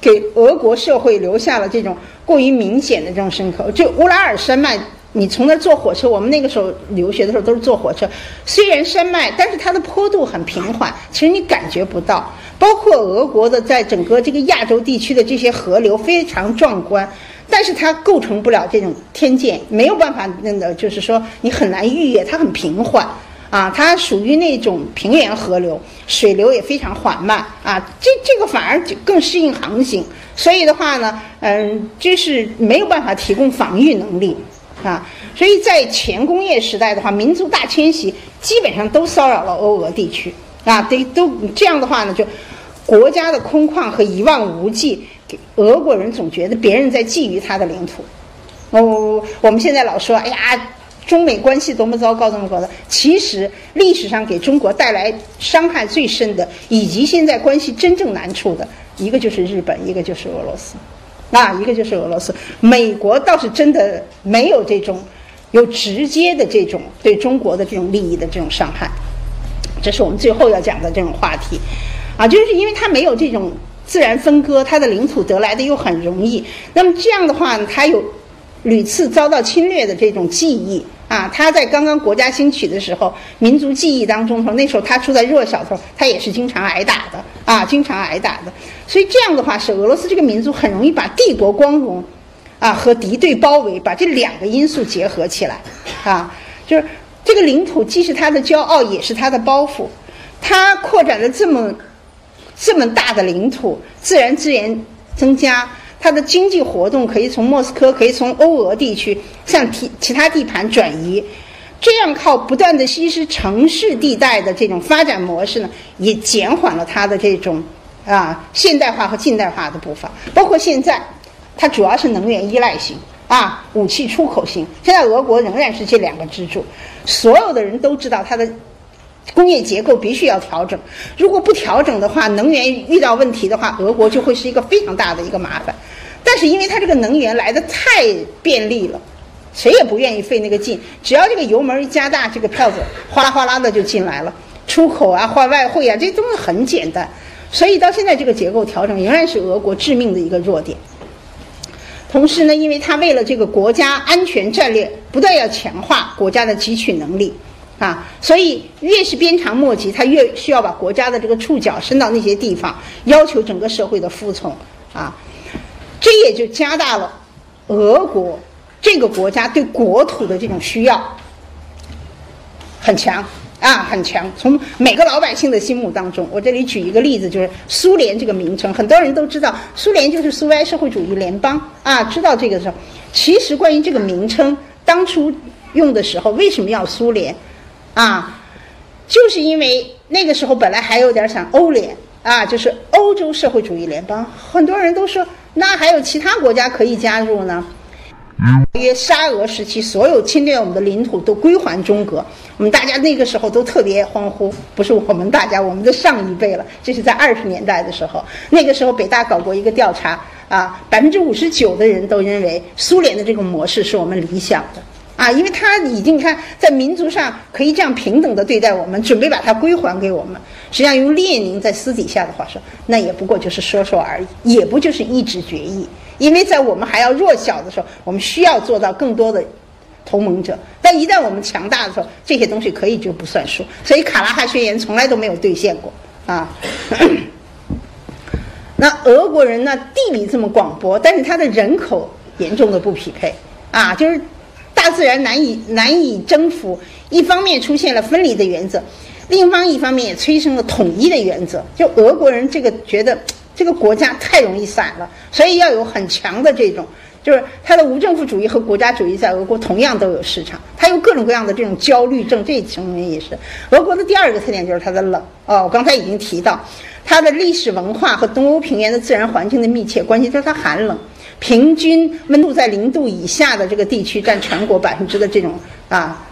给俄国社会留下了这种过于明显的这种深刻，就乌拉尔山脉。”你从那坐火车，我们那个时候留学的时候都是坐火车。虽然山脉，但是它的坡度很平缓，其实你感觉不到。包括俄国的在整个这个亚洲地区的这些河流非常壮观，但是它构成不了这种天堑，没有办法那个，就是说你很难逾越，它很平缓啊，它属于那种平原河流，水流也非常缓慢啊，这这个反而更适应航行，所以的话呢，嗯，就是没有办法提供防御能力啊，所以在前工业时代的话，民族大迁徙基本上都骚扰了欧俄地区啊，都都这样的话呢，就国家的空旷和一望无际。给俄国人总觉得别人在觊觎他的领土，哦，我们现在老说，哎呀，中美关系多么糟糕，怎么搞的。其实历史上给中国带来伤害最深的，以及现在关系真正难处的一个就是日本，一个就是俄罗斯，那，一个就是俄罗斯。美国倒是真的没有这种有直接的这种对中国的这种利益的这种伤害，这是我们最后要讲的这种话题，啊，就是因为它没有这种。自然分割，它的领土得来的又很容易。那么这样的话，它有屡次遭到侵略的这种记忆啊。他在刚刚国家兴起的时候，民族记忆当中，说那时候他处在弱小的时候，他也是经常挨打的啊，经常挨打的。所以这样的话，是俄罗斯这个民族很容易把帝国光荣啊和敌对包围，把这两个因素结合起来啊，就是这个领土既是他的骄傲，也是他的包袱。他扩展了这么。这么大的领土，自然资源增加，它的经济活动可以从莫斯科，可以从欧俄地区向其其他地盘转移，这样靠不断的稀释城市地带的这种发展模式呢，也减缓了它的这种啊现代化和近代化的步伐。包括现在，它主要是能源依赖型啊，武器出口型。现在俄国仍然是这两个支柱，所有的人都知道它的。工业结构必须要调整，如果不调整的话，能源遇到问题的话，俄国就会是一个非常大的一个麻烦。但是因为它这个能源来的太便利了，谁也不愿意费那个劲，只要这个油门一加大，这个票子哗啦哗啦的就进来了，出口啊换外汇啊，这东西很简单。所以到现在这个结构调整仍然是俄国致命的一个弱点。同时呢，因为它为了这个国家安全战略，不断要强化国家的汲取能力。啊，所以越是鞭长莫及，他越需要把国家的这个触角伸到那些地方，要求整个社会的服从。啊，这也就加大了俄国这个国家对国土的这种需要，很强啊，很强。从每个老百姓的心目当中，我这里举一个例子，就是苏联这个名称，很多人都知道，苏联就是苏维埃社会主义联邦啊。知道这个时候，其实关于这个名称，当初用的时候为什么要苏联？啊，就是因为那个时候本来还有点想欧联啊，就是欧洲社会主义联邦，很多人都说那还有其他国家可以加入呢。约沙俄时期，所有侵略我们的领土都归还中国，我们大家那个时候都特别欢呼，不是我们大家，我们的上一辈了。这是在二十年代的时候，那个时候北大搞过一个调查啊，百分之五十九的人都认为苏联的这种模式是我们理想的。啊，因为他已经你看在民族上可以这样平等的对待我们，准备把它归还给我们。实际上，用列宁在私底下的话说，那也不过就是说说而已，也不就是一纸决议。因为在我们还要弱小的时候，我们需要做到更多的同盟者；但一旦我们强大的时候，这些东西可以就不算数。所以，卡拉哈宣言从来都没有兑现过啊。[COUGHS] 那俄国人呢？地理这么广博，但是他的人口严重的不匹配啊，就是。大自然难以难以征服，一方面出现了分离的原则，另一方一方面也催生了统一的原则。就俄国人这个觉得 [TSK] 这个国家太容易散了，所以要有很强的这种，就是他的无政府主义和国家主义在俄国同样都有市场。他有各种各样的这种焦虑症，这层面也是。俄国的第二个特点就是它的冷哦，我刚才已经提到，它的历史文化和东欧平原的自然环境的密切关系，就是它寒冷。平均温度在零度以下的这个地区占全国百分之的这种啊，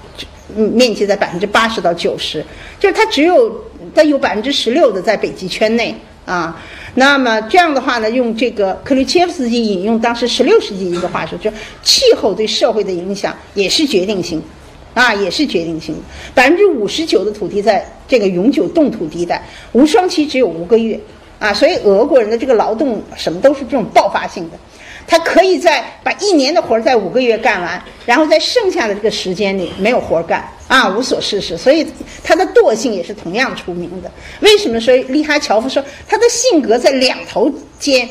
面积在百分之八十到九十，就是它只有它有百分之十六的在北极圈内啊。那么这样的话呢，用这个克里切夫斯基引用当时十六世纪一个话说，就气候对社会的影响也是决定性，啊，也是决定性。百分之五十九的土地在这个永久冻土地带，无霜期只有五个月啊，所以俄国人的这个劳动什么都是这种爆发性的。他可以在把一年的活儿在五个月干完，然后在剩下的这个时间里没有活儿干啊，无所事事。所以他的惰性也是同样出名的。为什么说利哈乔夫说他的性格在两头尖？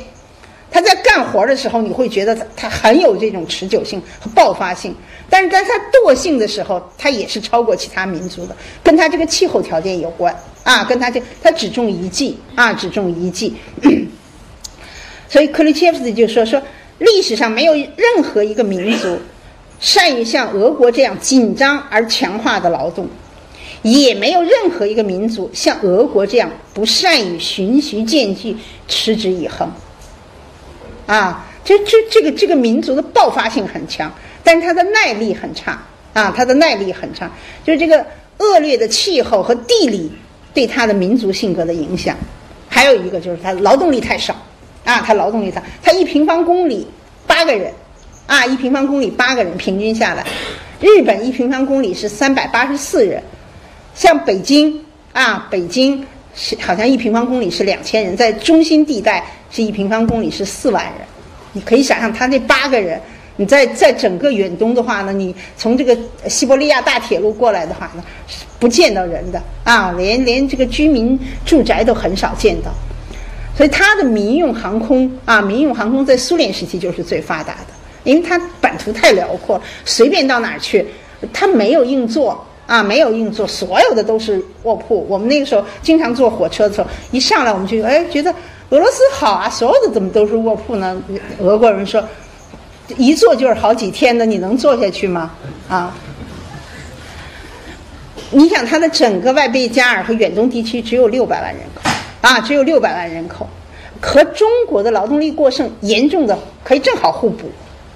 他在干活的时候，你会觉得他他很有这种持久性和爆发性，但是在他惰性的时候，他也是超过其他民族的，跟他这个气候条件有关啊，跟他这他只种一季啊，只种一季。[COUGHS] 所以克里切夫斯基就说说，历史上没有任何一个民族善于像俄国这样紧张而强化的劳动，也没有任何一个民族像俄国这样不善于循序渐进、持之以恒。啊，这这这个这个民族的爆发性很强，但是它的耐力很差啊，它的耐力很差，就是这个恶劣的气候和地理对它的民族性格的影响。还有一个就是它劳动力太少啊，它劳动力少，它一平方公里八个人啊，一平方公里八个人平均下来，日本一平方公里是三百八十四人，像北京啊，北京是好像一平方公里是两千人，在中心地带。是一平方公里是四万人，你可以想象他那八个人，你在在整个远东的话呢，你从这个西伯利亚大铁路过来的话呢，是不见到人的啊，连连这个居民住宅都很少见到，所以它的民用航空啊，民用航空在苏联时期就是最发达的，因为它版图太辽阔，随便到哪儿去，它没有硬座啊，没有硬座，所有的都是卧铺。我们那个时候经常坐火车的时候，一上来我们就哎觉得。俄罗斯好啊，所有的怎么都是卧铺呢？俄国人说，一坐就是好几天的，你能坐下去吗？啊？你想，它的整个外贝加尔和远东地区只有六百万人啊，只有六百万人口，和中国的劳动力过剩严重的可以正好互补。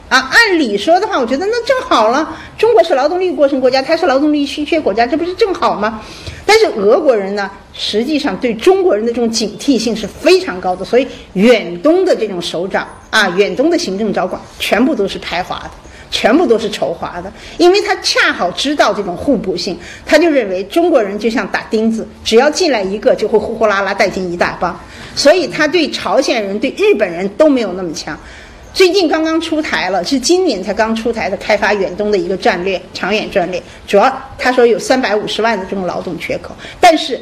啊，按理说的话，我觉得那正好了。中国是劳动力过剩国家，它是劳动力稀缺国家，这不是正好吗？但是俄国人呢，实际上对中国人的这种警惕性是非常高的，所以远东的这种首长啊，远东的行政高管全部都是排华的，全部都是仇华的，因为他恰好知道这种互补性，他就认为中国人就像打钉子，只要进来一个，就会呼呼啦啦带进一大帮，所以他对朝鲜人、对日本人都没有那么强。最近刚刚出台了，是今年才刚出台的开发远东的一个战略，长远战略。主要他说有三百五十万的这种劳动缺口，但是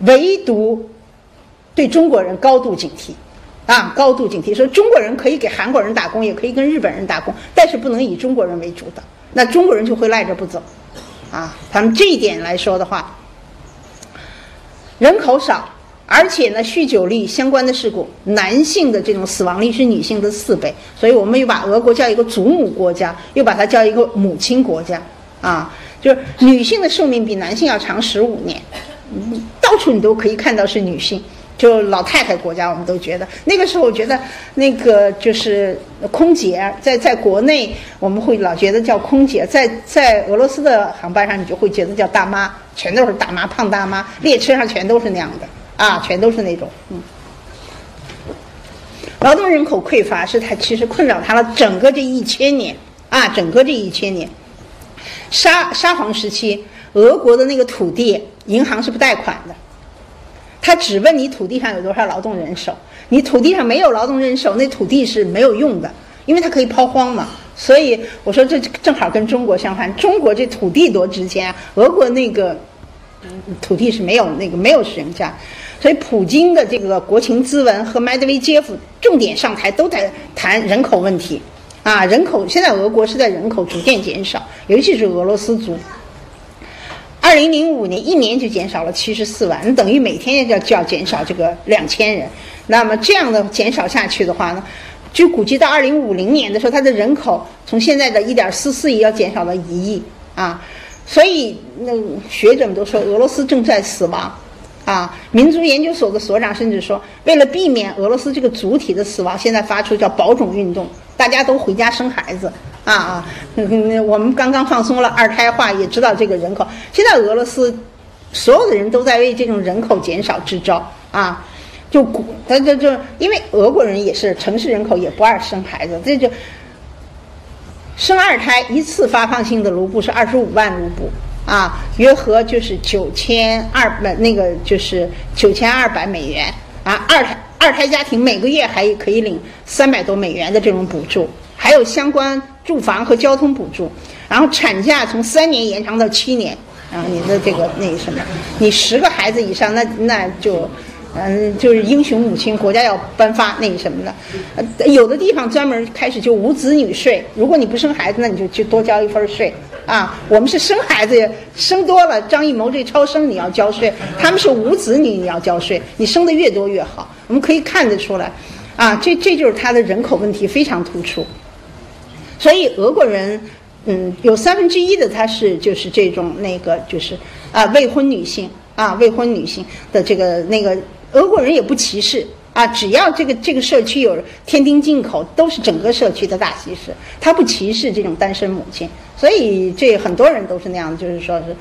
唯独对中国人高度警惕，啊，高度警惕，说中国人可以给韩国人打工，也可以跟日本人打工，但是不能以中国人为主导，那中国人就会赖着不走，啊，他们这一点来说的话，人口少。而且呢，酗酒率相关的事故，男性的这种死亡率是女性的四倍，所以我们又把俄国叫一个祖母国家，又把它叫一个母亲国家，啊，就是女性的寿命比男性要长十五年，到处你都可以看到是女性，就老太太国家，我们都觉得那个时候，我觉得那个就是空姐，在在国内我们会老觉得叫空姐，在在俄罗斯的航班上，你就会觉得叫大妈，全都是大妈，胖大妈，列车上全都是那样的。啊，全都是那种，嗯，劳动人口匮乏是他其实困扰他了整个这一千年啊，整个这一千年。沙沙皇时期，俄国的那个土地银行是不贷款的，他只问你土地上有多少劳动人手，你土地上没有劳动人手，那土地是没有用的，因为它可以抛荒嘛。所以我说这正好跟中国相反，中国这土地多值钱啊，俄国那个土地是没有那个没有使用价。所以，普京的这个国情咨文和麦德韦杰夫重点上台都在谈人口问题，啊，人口现在俄国是在人口逐渐减少，尤其是俄罗斯族。二零零五年一年就减少了七十四万，那等于每天要就要减少这个两千人。那么这样的减少下去的话呢，就估计到二零五零年的时候，它的人口从现在的一点四四亿要减少到一亿啊。所以，那学者们都说俄罗斯正在死亡。啊，民族研究所的所长甚至说，为了避免俄罗斯这个主体的死亡，现在发出叫保种运动，大家都回家生孩子啊啊！那那我们刚刚放松了二胎化，也知道这个人口。现在俄罗斯所有的人都在为这种人口减少支招啊，就鼓他这就因为俄国人也是城市人口也不爱生孩子，这就生二胎一次发放性的卢布是二十五万卢布。啊，约合就是九千二百，那个就是九千二百美元啊。二胎二胎家庭每个月还可以领三百多美元的这种补助，还有相关住房和交通补助。然后产假从三年延长到七年。然后你的这个那什么，你十个孩子以上，那那就嗯，就是英雄母亲，国家要颁发那个什么的。呃，有的地方专门开始就无子女税，如果你不生孩子，那你就就多交一份税啊。我们是生孩子，生多了，张艺谋这超生你要交税，他们是无子女你要交税，你生的越多越好。我们可以看得出来，啊，这这就是他的人口问题非常突出。所以俄国人，嗯，有三分之一的他是就是这种那个就是啊未婚女性啊未婚女性的这个那个。俄国人也不歧视啊，只要这个这个社区有天丁进口，都是整个社区的大喜事。他不歧视这种单身母亲，所以这很多人都是那样，就是说是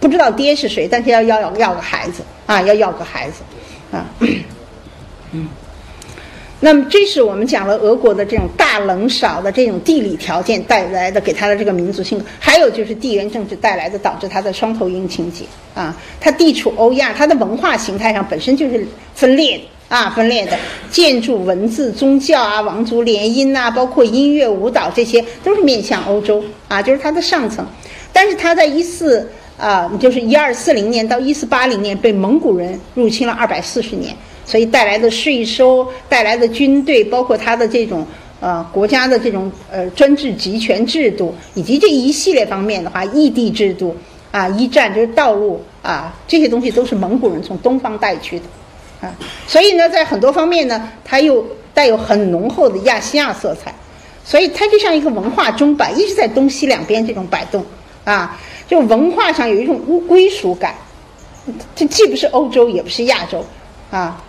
不知道爹是谁，但是要要要个孩子啊，要要个孩子啊。嗯，那么这是我们讲了俄国的这种大冷少的这种地理条件带来的给他的这个民族性格，还有就是地缘政治带来的导致他的双头鹰情节。啊，它地处欧亚，它的文化形态上本身就是分裂的啊，分裂的建筑、文字、宗教啊、王族联姻呐，包括音乐、舞蹈，这些都是面向欧洲啊，就是它的上层。但是它在一四啊，就是一二四零年到一四八零年被蒙古人入侵了二百四十年，所以带来的税收、带来的军队，包括它的这种呃国家的这种呃专制集权制度，以及这一系列方面的话，异地制度。啊，一战就是道路啊，这些东西都是蒙古人从东方带去的，啊，[LAUGHS] 所以呢，在很多方面呢，它又带有很浓厚的亚细亚色彩，所以它就像一个文化钟摆，一直在东西两边这种摆动，啊，就文化上有一种无归属感，这既不是欧洲，也不是亚洲，啊，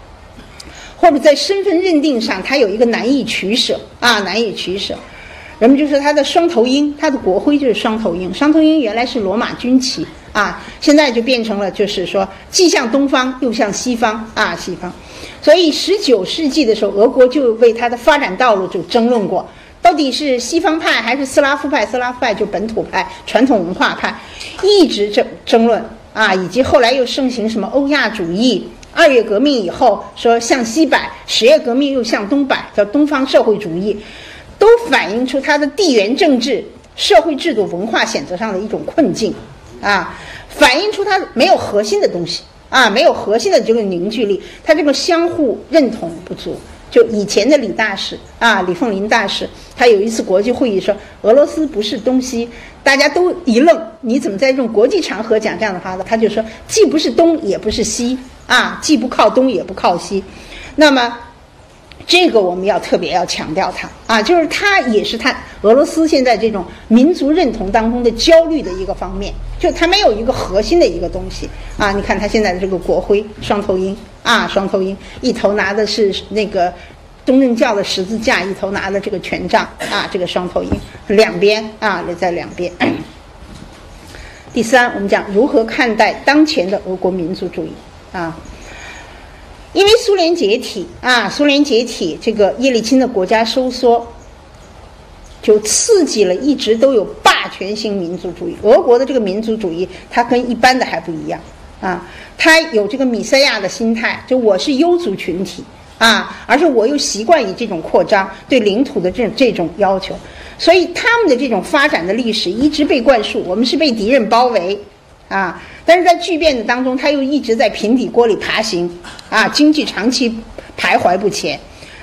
或者在身份认定上，它有一个难以取舍，啊，难以取舍。人们就说它的双头鹰，它的国徽就是双头鹰。双头鹰原来是罗马军旗啊，现在就变成了就是说既向东方又向西方啊，西方。所以十九世纪的时候，俄国就为它的发展道路就争论过，到底是西方派还是斯拉夫派？斯拉夫派就本土派、传统文化派，一直争争论啊，以及后来又盛行什么欧亚主义。二月革命以后说向西摆，十月革命又向东摆，叫东方社会主义。都反映出它的地缘政治、社会制度、文化选择上的一种困境，啊，反映出它没有核心的东西，啊，没有核心的这个凝聚力，它这个相互认同不足。就以前的李大使啊，李凤林大使，他有一次国际会议说俄罗斯不是东西，大家都一愣，你怎么在这种国际场合讲这样的话呢？他就说既不是东也不是西，啊，既不靠东也不靠西，那么。这个我们要特别要强调它啊，就是它也是它俄罗斯现在这种民族认同当中的焦虑的一个方面，就它没有一个核心的一个东西啊。你看它现在的这个国徽双头鹰啊，双头鹰一头拿的是那个东正教的十字架，一头拿的这个权杖啊，这个双头鹰两边啊在两边。[COUGHS] 第三，我们讲如何看待当前的俄国民族主义啊。因为苏联解体啊，苏联解体，这个叶利钦的国家收缩，就刺激了一直都有霸权性民族主义。俄国的这个民族主义，它跟一般的还不一样啊，它有这个米塞亚的心态，就我是优族群体啊，而且我又习惯于这种扩张对领土的这这种要求，所以他们的这种发展的历史一直被灌输，我们是被敌人包围。啊，但是在巨变的当中，他又一直在平底锅里爬行，啊，[LAUGHS] 经济长期徘徊不前。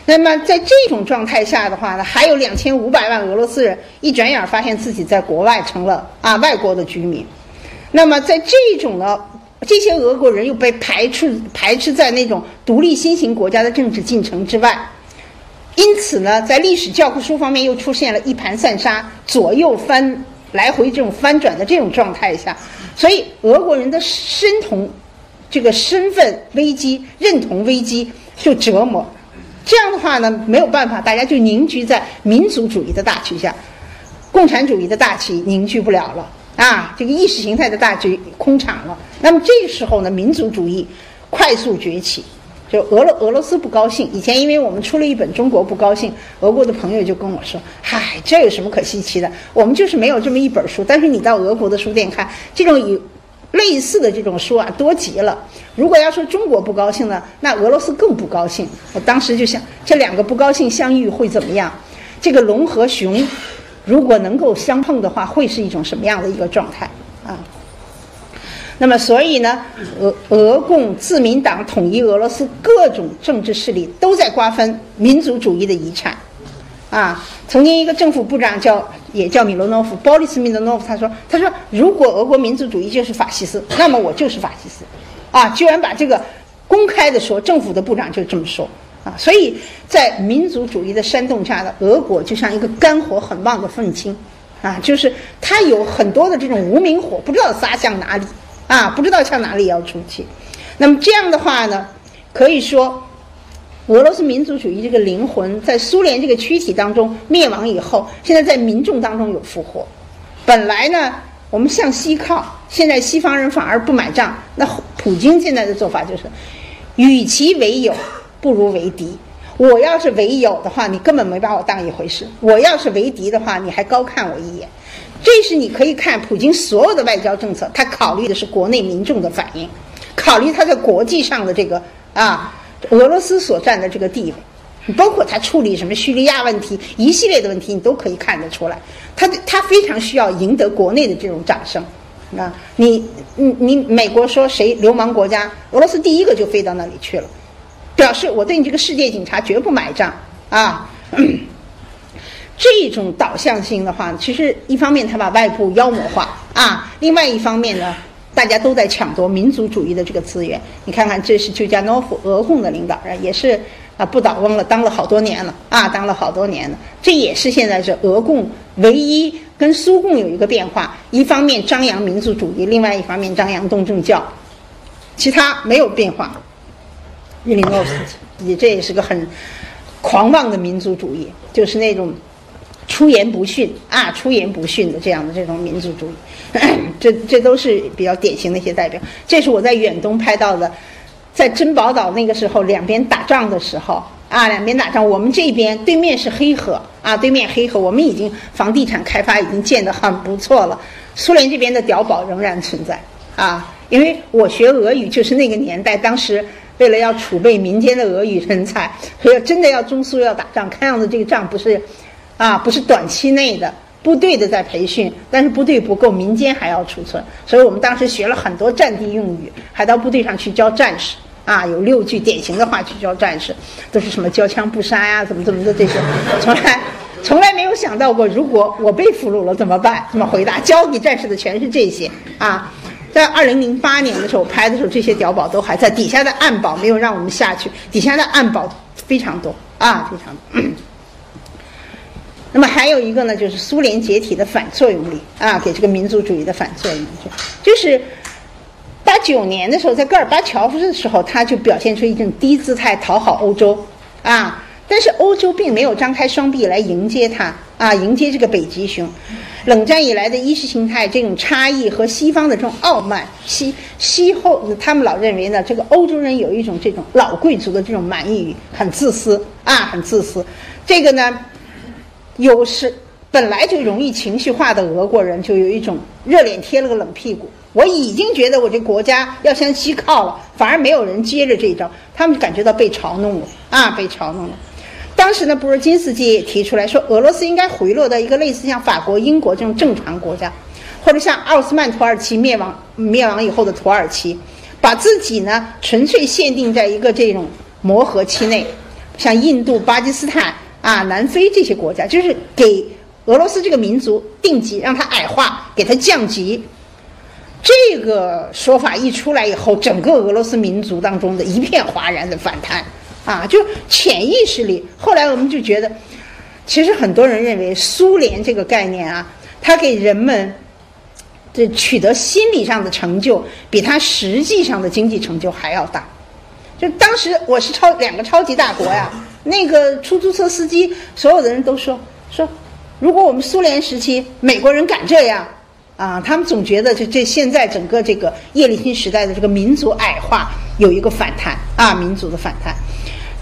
那么在这种状态下的话呢，还有两千五百万俄罗斯人一转眼发现自己在国外成了啊外国的居民。那么在这种呢，这些俄国人又被排斥排斥在那种独立新型国家的政治进程之外。因此呢，在历史教科书方面又出现了一盘散沙、左右翻来回这种翻转的这种状态下。所以，俄国人的身同这个身份危机、认同危机就折磨。这样的话呢，没有办法，大家就凝聚在民族主义的大旗下，共产主义的大旗凝聚不了了啊！这个意识形态的大局空场了。那么这个时候呢，民族主义快速崛起。就俄罗俄罗斯不高兴，以前因为我们出了一本《中国不高兴》，俄国的朋友就跟我说：“嗨，这有什么可稀奇的？我们就是没有这么一本书。但是你到俄国的书店看，这种有类似的这种书啊，多极了。如果要说中国不高兴呢，那俄罗斯更不高兴。我当时就想，这两个不高兴相遇会怎么样？这个龙和熊如果能够相碰的话，会是一种什么样的一个状态？那么，所以呢，俄俄共自民党统一俄罗斯各种政治势力都在瓜分民族主义的遗产。啊，曾经一个政府部长叫也叫米罗诺夫，鲍里斯米罗诺夫，他说：“他说如果俄国民族主义就是法西斯，那么我就是法西斯。”啊，居然把这个公开的说，政府的部长就这么说。啊，所以在民族主义的煽动下的俄国就像一个肝火很旺的愤青，啊，就是他有很多的这种无名火，不知道撒向哪里，啊，不知道向哪里要出去。那么这样的话呢，可以说。俄罗斯民族主义这个灵魂在苏联这个躯体当中灭亡以后，现在在民众当中有复活。本来呢，我们向西靠，现在西方人反而不买账。那普京现在的做法就是，与其为友，不如为敌。我要是为友的话，你根本没把我当一回事；我要是为敌的话，你还高看我一眼。这是你可以看普京所有的外交政策，他考虑的是国内民众的反应，考虑他在国际上的这个啊。俄罗斯所占的这个地位，包括他处理什么叙利亚问题一系列的问题，你都可以看得出来。他他非常需要赢得国内的这种掌声啊！你你你，美国说谁流氓国家，俄罗斯第一个就飞到那里去了，表示我对你这个世界警察绝不买账啊！这种导向性的话，其实一方面他把外部妖魔化啊，另外一方面呢。大家都在抢夺民族主义的这个资源。你看看，这是丘加诺夫，俄共的领导人，也是啊不倒翁了，当了好多年了啊，当了好多年了。这也是现在是俄共唯一跟苏共有一个变化：一方面张扬民族主义，另外一方面张扬东正教，其他没有变化。日林诺夫你这也是个很狂妄的民族主义，就是那种。出言不逊啊，出言不逊的这样的这种民族主义，[CLEARS THROAT] 这这都是比较典型的一些代表。这是我在远东拍到的，在珍宝岛那个时候两边打仗的时候啊，两边打仗，我们这边对面是黑河啊，对面黑河，我们已经房地产开发已经建得很不错了。苏联这边的碉堡仍然存在啊，因为我学俄语就是那个年代，当时为了要储备民间的俄语人才，所以真的要中苏要打仗，看样子这个仗不是。啊，不是短期内的部队的在培训，但是部队不够，民间还要储存，所以我们当时学了很多战地用语，还到部队上去教战士。啊，有六句典型的话去教战士，都是什么交枪不杀呀，怎么怎么的这些，从来从来没有想到过，如果我被俘虏了怎么办？怎么回答？教给战士的全是这些啊。在二零零八年的时候拍的时候，这些碉堡都还在，底下的暗堡没有让我们下去，底下的暗堡非常多啊，非常多。那么还有一个呢，就是苏联解体的反作用力啊，给这个民族主义的反作用力，就是八九年的时候，在戈尔巴乔夫的时候，他就表现出一种低姿态讨好欧洲啊，但是欧洲并没有张开双臂来迎接他啊，迎接这个北极熊。冷战以来的意识形态这种差异和西方的这种傲慢，西西后他们老认为呢，这个欧洲人有一种这种老贵族的这种蛮夷，很自私啊，很自私，这个呢。有时本来就容易情绪化的俄国人，就有一种热脸贴了个冷屁股。我已经觉得我这国家要向西靠了，反而没有人接着这一招，他们感觉到被嘲弄了啊，被嘲弄了。当时呢，布尔津斯基也提出来说，俄罗斯应该回落到一个类似像法国、英国这种正常国家，或者像奥斯曼土耳其灭亡灭亡以后的土耳其，把自己呢纯粹限定在一个这种磨合期内，像印度、巴基斯坦。啊，南非这些国家就是给俄罗斯这个民族定级，让他矮化，给他降级。这个说法一出来以后，整个俄罗斯民族当中的一片哗然的反弹啊，就潜意识里。后来我们就觉得，其实很多人认为苏联这个概念啊，它给人们这取得心理上的成就，比它实际上的经济成就还要大。就当时我是超两个超级大国呀。那个出租车司机，所有的人都说说，如果我们苏联时期美国人敢这样，啊，他们总觉得这这现在整个这个叶利钦时代的这个民族矮化有一个反弹啊，民族的反弹，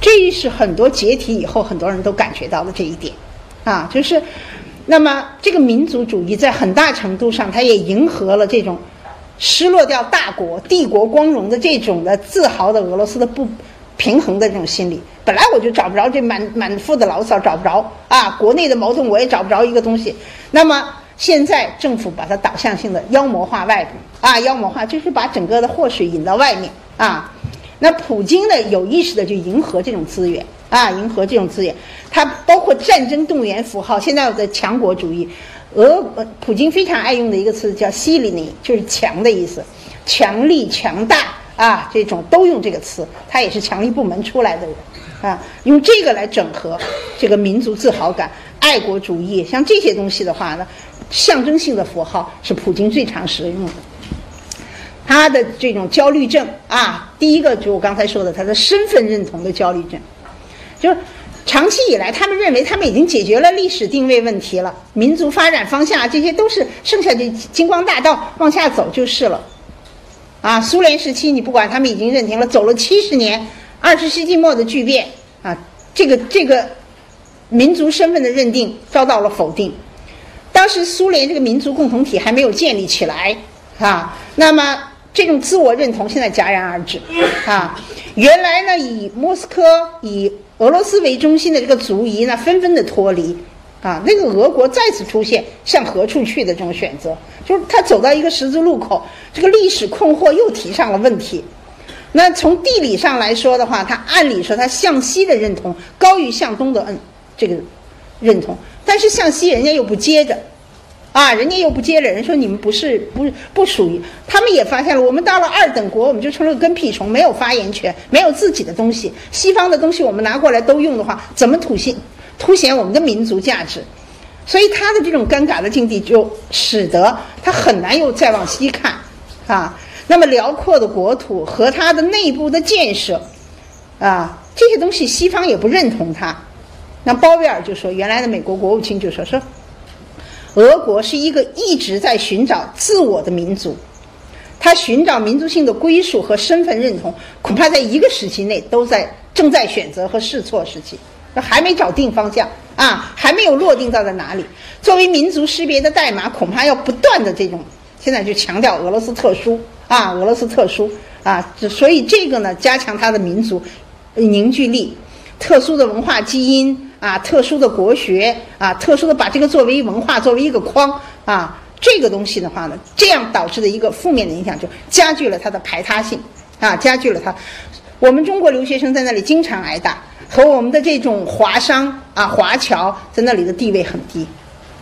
这是很多解体以后很多人都感觉到的这一点，啊，就是，那么这个民族主义在很大程度上，它也迎合了这种失落掉大国帝国光荣的这种的自豪的俄罗斯的不。平衡的这种心理，本来我就找不着这满满腹的牢骚，找不着啊！国内的矛盾我也找不着一个东西。那么现在政府把它导向性的妖魔化外部啊，妖魔化就是把整个的祸水引到外面啊。那普京呢，有意识的就迎合这种资源啊，迎合这种资源。它包括战争动员符号，现在我的强国主义，俄普京非常爱用的一个词叫“西里尼”，就是强的意思，强力、强大啊，这种都用这个词。他也是强力部门出来的人啊，用这个来整合这个民族自豪感、爱国主义，像这些东西的话呢，象征性的符号是普京最常使用的。他的这种焦虑症啊，第一个就我刚才说的，他的身份认同的焦虑症，就是长期以来，他们认为他们已经解决了历史定位问题了，民族发展方向这些都是剩下的金光大道往下走就是了。啊，苏联时期你不管，他们已经认定了，走了七十年，二十世纪末的巨变啊，这个这个民族身份的认定遭到了否定。当时苏联这个民族共同体还没有建立起来啊，那么。这种自我认同现在戛然而止，啊，原来呢以莫斯科、以俄罗斯为中心的这个族裔呢纷纷的脱离，啊，那个俄国再次出现向何处去的这种选择，就是他走到一个十字路口，这个历史困惑又提上了问题。那从地理上来说的话，他按理说他向西的认同高于向东的嗯这个认同，但是向西人家又不接着。啊，人家又不接了，人说你们不是不不属于，他们也发现了，我们到了二等国，我们就成了跟屁虫，没有发言权，没有自己的东西，西方的东西我们拿过来都用的话，怎么凸显凸显我们的民族价值？所以他的这种尴尬的境地，就使得他很难又再往西看，啊，那么辽阔的国土和他的内部的建设，啊，这些东西西方也不认同他。那鲍威尔就说，原来的美国国务卿就说说。俄国是一个一直在寻找自我的民族，他寻找民族性的归属和身份认同，恐怕在一个时期内都在正在选择和试错时期，还没找定方向啊，还没有落定到在哪里。作为民族识别的代码，恐怕要不断的这种，现在就强调俄罗斯特殊啊，俄罗斯特殊啊，所以这个呢，加强它的民族凝聚力，特殊的文化基因。啊，特殊的国学啊，特殊的把这个作为文化，作为一个框啊，这个东西的话呢，这样导致的一个负面的影响，就加剧了它的排他性啊，加剧了它。我们中国留学生在那里经常挨打，和我们的这种华商啊、华侨在那里的地位很低，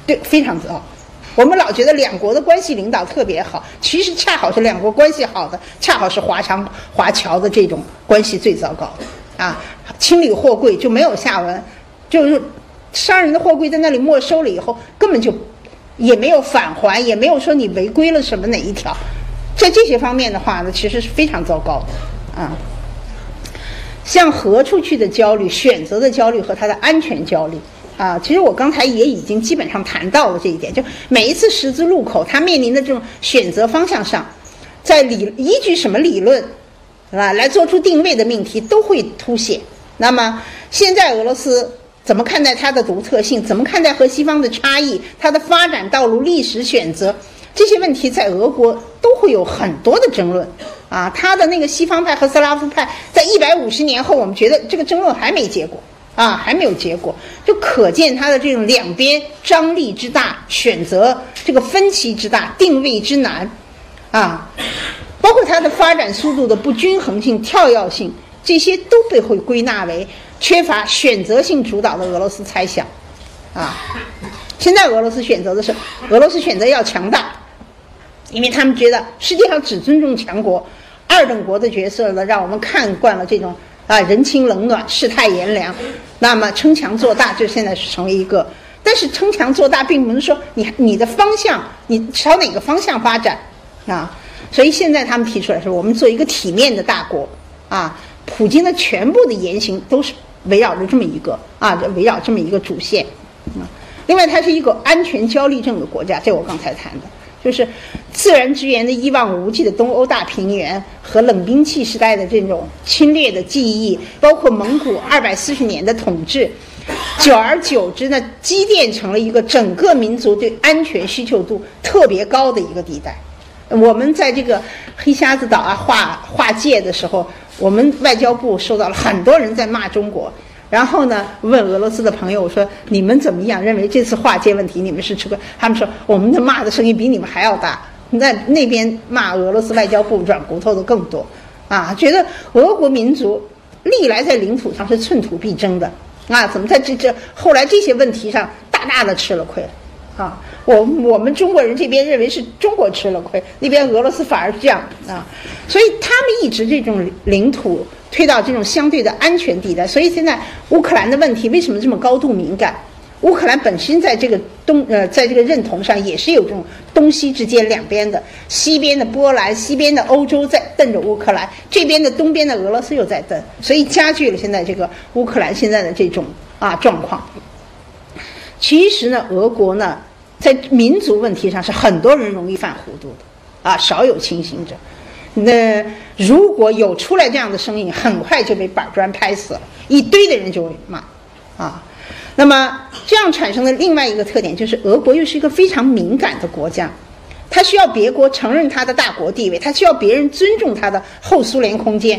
对，非常糟。我们老觉得两国的关系领导特别好，其实恰好是两国关系好的，恰好是华商、华侨的这种关系最糟糕啊，清理货柜就没有下文。就是商人的货柜在那里没收了以后，根本就也没有返还，也没有说你违规了什么哪一条，在这些方面的话呢，其实是非常糟糕的啊。向何处去的焦虑、选择的焦虑和他的安全焦虑啊，其实我刚才也已经基本上谈到了这一点。就每一次十字路口，他面临的这种选择方向上，在理依据什么理论是吧来做出定位的命题都会凸显。那么现在俄罗斯。怎么看待它的独特性？怎么看待和西方的差异？它的发展道路、历史选择这些问题，在俄国都会有很多的争论。啊，他的那个西方派和斯拉夫派，在一百五十年后，我们觉得这个争论还没结果，啊，还没有结果，就可见他的这种两边张力之大，选择这个分歧之大，定位之难，啊，包括它的发展速度的不均衡性、跳跃性，这些都被会归纳为。缺乏选择性主导的俄罗斯猜想，啊，现在俄罗斯选择的是俄罗斯选择要强大，因为他们觉得世界上只尊重强国，二等国的角色呢，让我们看惯了这种啊人情冷暖、世态炎凉，那么称强做大就现在是成为一个，但是称强做大并不是说你你的方向你朝哪个方向发展啊，所以现在他们提出来说，我们做一个体面的大国啊，普京的全部的言行都是。围绕着这么一个啊，围绕这么一个主线啊。另外，它是一个安全焦虑症的国家，这我刚才谈的，就是自然资源的一望无际的东欧大平原和冷兵器时代的这种侵略的记忆，包括蒙古二百四十年的统治，久而久之呢，积淀成了一个整个民族对安全需求度特别高的一个地带。我们在这个黑瞎子岛啊划划界的时候。我们外交部受到了很多人在骂中国，然后呢，问俄罗斯的朋友，我说你们怎么样？认为这次划界问题你们是吃亏？他们说我们的骂的声音比你们还要大。那那边骂俄罗斯外交部软骨头的更多，啊，觉得俄国民族历来在领土上是寸土必争的，啊，怎么在这这后来这些问题上大大的吃了亏？啊，我我们中国人这边认为是中国吃了亏，那边俄罗斯反而这样啊，所以他们一直这种领土推到这种相对的安全地带，所以现在乌克兰的问题为什么这么高度敏感？乌克兰本身在这个东呃，在这个认同上也是有这种东西之间两边的，西边的波兰、西边的欧洲在瞪着乌克兰，这边的东边的俄罗斯又在瞪，所以加剧了现在这个乌克兰现在的这种啊状况。其实呢，俄国呢，在民族问题上是很多人容易犯糊涂的，啊，少有清醒者。那如果有出来这样的声音，很快就被板砖拍死了，一堆的人就会骂，啊。那么，这样产生的另外一个特点就是，俄国又是一个非常敏感的国家，它需要别国承认它的大国地位，它需要别人尊重它的后苏联空间。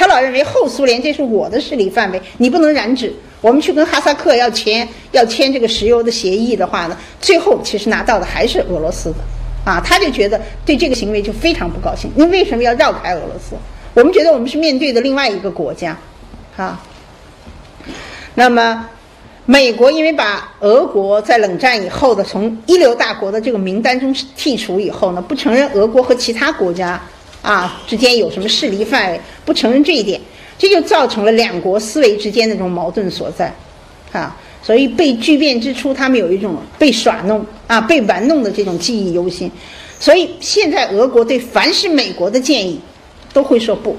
他老认为后苏联这是我的势力范围，你不能染指。我们去跟哈萨克要签要签这个石油的协议的话呢，最后其实拿到的还是俄罗斯的，啊，他就觉得对这个行为就非常不高兴。你为什么要绕开俄罗斯？我们觉得我们是面对的另外一个国家，啊，那么。美国因为把俄国在冷战以后的从一流大国的这个名单中剔除以后呢，不承认俄国和其他国家啊之间有什么势力范围，不承认这一点，这就造成了两国思维之间的这种矛盾所在，啊，所以被巨变之初，他们有一种被耍弄啊、被玩弄的这种记忆犹新，所以现在俄国对凡是美国的建议，都会说不，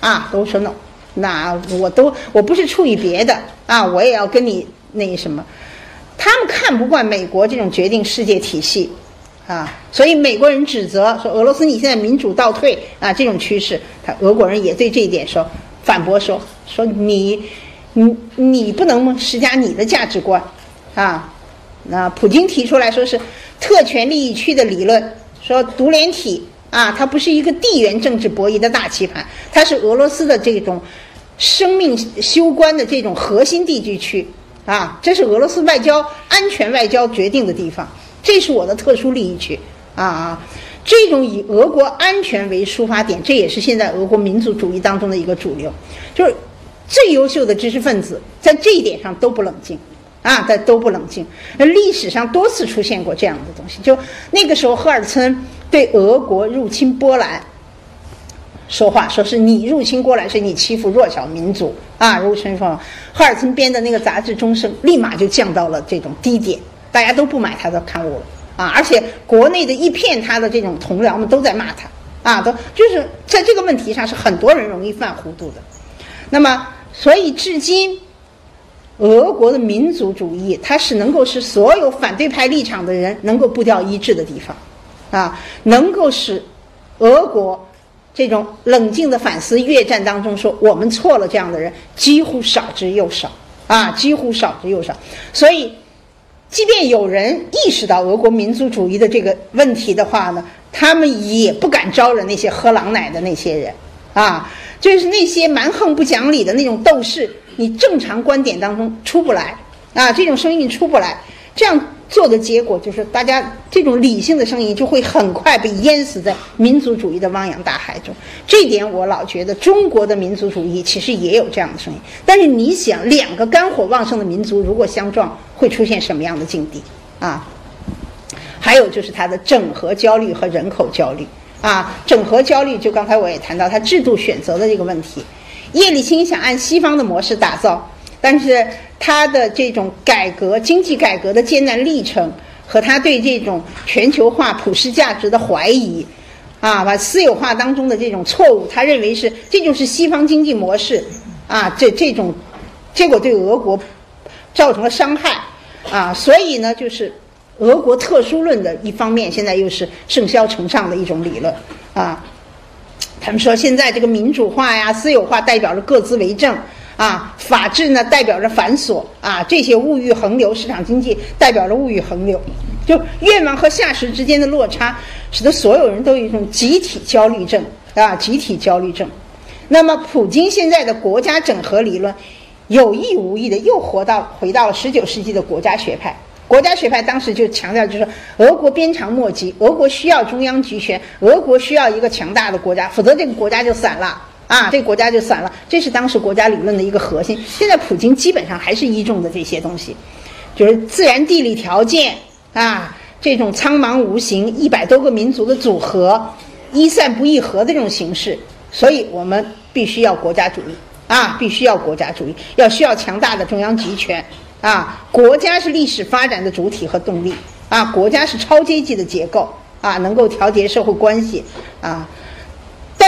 啊，都说 no，那我都我不是出于别的啊，我也要跟你。那什么，他们看不惯美国这种决定世界体系，啊，所以美国人指责说俄罗斯你现在民主倒退啊，这种趋势，他俄国人也对这一点说反驳说说你你你不能施加你的价值观，啊，那普京提出来说是特权利益区的理论，说独联体啊，它不是一个地缘政治博弈的大棋盘，它是俄罗斯的这种生命攸关的这种核心地区区。啊，这是俄罗斯外交安全外交决定的地方，这是我的特殊利益区啊！这种以俄国安全为出发点，这也是现在俄国民族主义当中的一个主流，就是最优秀的知识分子在这一点上都不冷静啊，在都不冷静。历史上多次出现过这样的东西，就那个时候赫尔岑对俄国入侵波兰。说话说是你入侵过来，是你欺负弱小民族啊！如春风，赫尔岑编的那个杂志《钟声》立马就降到了这种低点，大家都不买他的刊物了啊！而且国内的一片他的这种同僚们都在骂他啊，都就是在这个问题上是很多人容易犯糊涂的。那么，所以至今，俄国的民族主义它是能够使所有反对派立场的人能够步调一致的地方啊，能够使俄国。这种冷静的反思，越战当中说我们错了，这样的人几乎少之又少啊，几乎少之又少。所以，即便有人意识到俄国民族主义的这个问题的话呢，他们也不敢招惹那些喝狼奶的那些人啊，就是那些蛮横不讲理的那种斗士，你正常观点当中出不来啊，这种声音你出不来，这样。做的结果就是，大家这种理性的声音就会很快被淹死在民族主义的汪洋大海中。这点我老觉得，中国的民族主义其实也有这样的声音。但是你想，两个肝火旺盛的民族如果相撞，会出现什么样的境地啊？还有就是它的整合焦虑和人口焦虑啊。整合焦虑，就刚才我也谈到，它制度选择的这个问题。叶利钦想按西方的模式打造。但是他的这种改革、经济改革的艰难历程，和他对这种全球化普世价值的怀疑，啊，把私有化当中的这种错误，他认为是这就是西方经济模式，啊，这这种结果对俄国造成了伤害，啊，所以呢，就是俄国特殊论的一方面，现在又是盛嚣尘上的一种理论，啊，他们说现在这个民主化呀、私有化代表着各自为政。啊，法治呢代表着繁琐啊，这些物欲横流，市场经济代表着物欲横流，就愿望和现实之间的落差，使得所有人都有一种集体焦虑症啊，集体焦虑症。那么，普京现在的国家整合理论，有意无意的又活到回到了十九世纪的国家学派。国家学派当时就强调，就是俄国鞭长莫及，俄国需要中央集权，俄国需要一个强大的国家，否则这个国家就散了啊，这个国家就散了。这是当时国家理论的一个核心。现在普京基本上还是依重的这些东西，就是自然地理条件啊，这种苍茫无形、一百多个民族的组合，一散不一合的这种形式。所以我们必须要国家主义啊，必须要国家主义，要需要强大的中央集权。啊，国家是历史发展的主体和动力啊，国家是超阶级的结构啊，能够调节社会关系啊。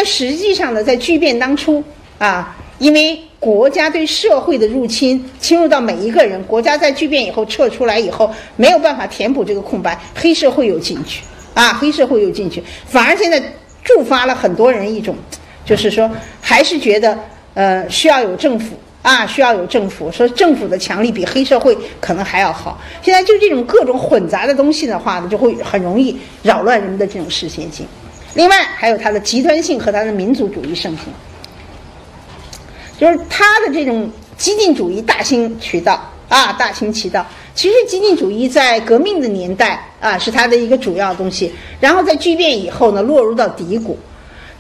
但实际上呢，在巨变当初啊，因为国家对社会的入侵侵入到每一个人，国家在巨变以后撤出来以后，没有办法填补这个空白，黑社会又进去啊，黑社会又进去，反而现在触发了很多人一种，就是说还是觉得呃需要有政府。啊，需要有政府，说政府的强力比黑社会可能还要好。现在就这种各种混杂的东西的话呢，就会很容易扰乱人们的这种视线性。另外，还有它的极端性和它的民族主义盛行，就是它的这种激进主义大行其道啊，大行其道。其实激进主义在革命的年代啊，是它的一个主要东西，然后在巨变以后呢，落入到低谷。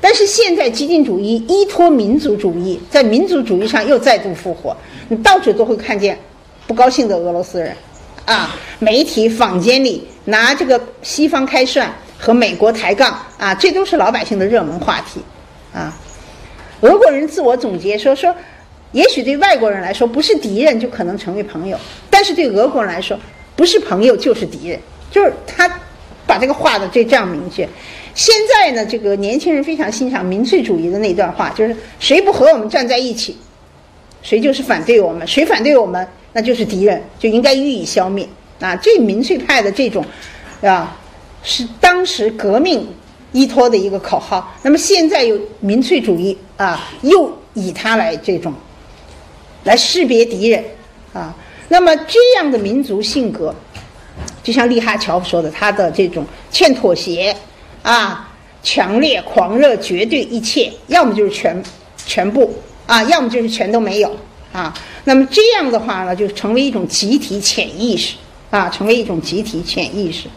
但是现在激进主义依托民族主义，在民族主义上又再度复活。你到处都会看见不高兴的俄罗斯人，啊，媒体坊间里拿这个西方开涮和美国抬杠，啊，这都是老百姓的热门话题，啊。俄国人自我总结说说，也许对外国人来说不是敌人就可能成为朋友，但是对俄国人来说，不是朋友就是敌人，就是他把这个画的这这样明确。现在呢，这个年轻人非常欣赏民粹主义的那段话，就是谁不和我们站在一起，谁就是反对我们；谁反对我们，那就是敌人，就应该予以消灭。啊，这民粹派的这种，啊，是当时革命依托的一个口号。那么现在有民粹主义啊，又以它来这种，来识别敌人啊。那么这样的民族性格，就像利哈乔夫说的，他的这种欠妥协。啊，强烈、狂热、绝对一切，要么就是全，全部啊，要么就是全都没有啊。那么这样的话呢，就成为一种集体潜意识啊，成为一种集体潜意识。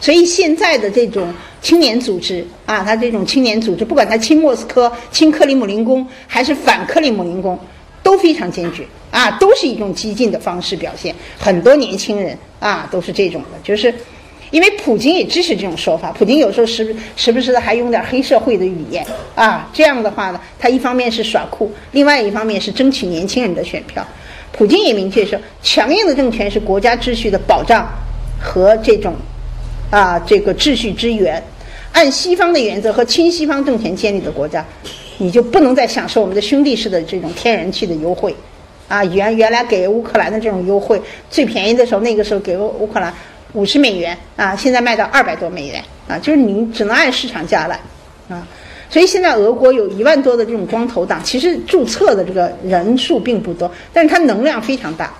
所以现在的这种青年组织啊，他这种青年组织，不管他亲莫斯科、亲克里姆林宫，还是反克里姆林宫，都非常坚决啊，都是一种激进的方式表现。很多年轻人啊，都是这种的，就是。因为普京也支持这种说法，普京有时候时时不时的还用点黑社会的语言啊，这样的话呢，他一方面是耍酷，另外一方面是争取年轻人的选票。普京也明确说，强硬的政权是国家秩序的保障和这种啊这个秩序之源。按西方的原则和亲西方政权建立的国家，你就不能再享受我们的兄弟式的这种天然气的优惠啊，原原来给乌克兰的这种优惠，最便宜的时候那个时候给乌克兰。五十美元啊，现在卖到二百多美元啊，就是你只能按市场价来啊。所以现在俄国有一万多的这种光头党，其实注册的这个人数并不多，但是它能量非常大，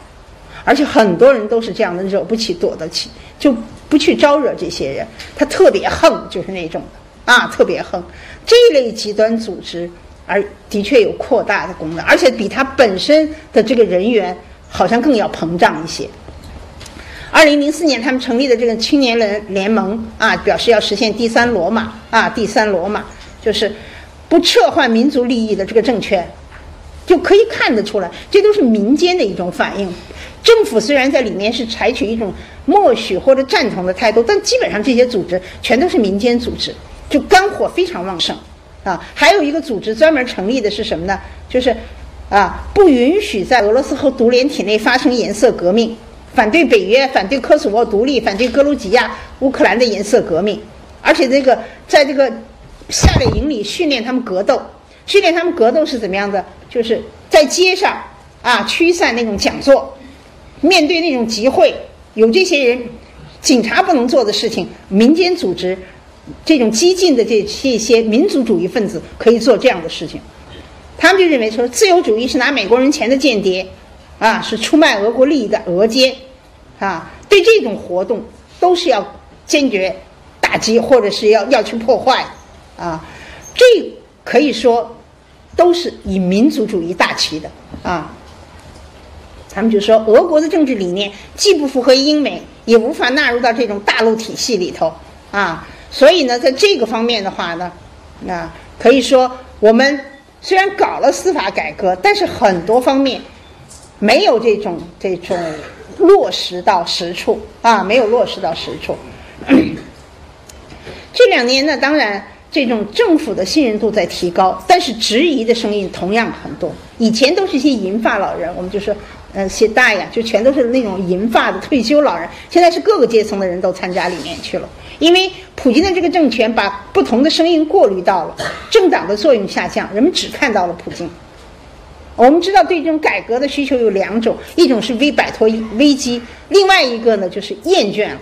而且很多人都是这样的，惹不起躲得起，就不去招惹这些人。他特别横，就是那种啊，特别横。这一类极端组织，而的确有扩大的功能，而且比它本身的这个人员好像更要膨胀一些。二零零四年，他们成立的这个青年人联盟啊，表示要实现第三罗马啊，第三罗马就是不撤换民族利益的这个政权，就可以看得出来，这都是民间的一种反应。政府虽然在里面是采取一种默许或者赞同的态度，但基本上这些组织全都是民间组织，就肝火非常旺盛啊。[LAUGHS] 还有一个组织专门成立的是什么呢？就是啊，不允许在俄罗斯和独联体内发生颜色革命。反对北约，反对科索沃独立，反对格鲁吉亚、乌克兰的颜色革命，而且这个在这个夏令营里训练他们格斗，训练他们格斗是怎么样的？就是在街上啊驱散那种讲座，面对那种集会，有这些人，警察不能做的事情，民间组织这种激进的这这些民族主义分子可以做这样的事情，他们就认为说自由主义是拿美国人钱的间谍。啊，是出卖俄国利益的俄奸，啊，对这种活动都是要坚决打击，或者是要要去破坏，啊，这可以说都是以民族主义大旗的啊。他们就说俄国的政治理念既不符合英美，也无法纳入到这种大陆体系里头啊。所以呢，在这个方面的话呢，那可以说我们虽然搞了司法改革，但是很多方面没有这种这种落实到实处啊，没有落实到实处。这两年呢，当然这种政府的信任度在提高，但是质疑的声音同样很多。以前都是一些银发老人，我们就说。呃，些大呀，就全都是那种银发的退休老人。现在是各个阶层的人都参加里面去了，因为普京的这个政权把不同的声音过滤到了，政党的作用下降，人们只看到了普京。我们知道，对这种改革的需求有两种，一种是为摆脱危机，另外一个呢就是厌倦了。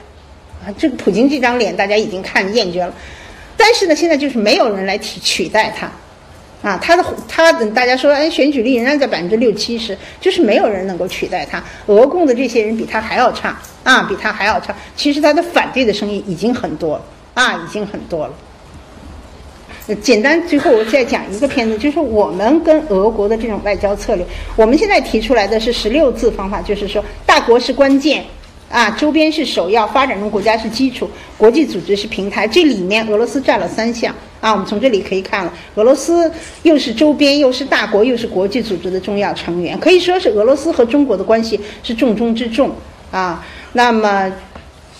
啊，这个普京这张脸大家已经看厌倦了，但是呢，现在就是没有人来替取代他。啊，他的他等大家说，哎，选举率仍然在百分之六七十，就是没有人能够取代他。俄共的这些人比他还要差啊，比他还要差。其实他的反对的声音已经很多了啊，已经很多了。简单，最后我再讲一个片子，就是我们跟俄国的这种外交策略。我们现在提出来的是十六字方法，就是说大国是关键。啊，周边是首要，发展中国家是基础，国际组织是平台。这里面俄罗斯占了三项啊，我们从这里可以看了，俄罗斯又是周边，又是大国，又是国际组织的重要成员，可以说是俄罗斯和中国的关系是重中之重啊。那么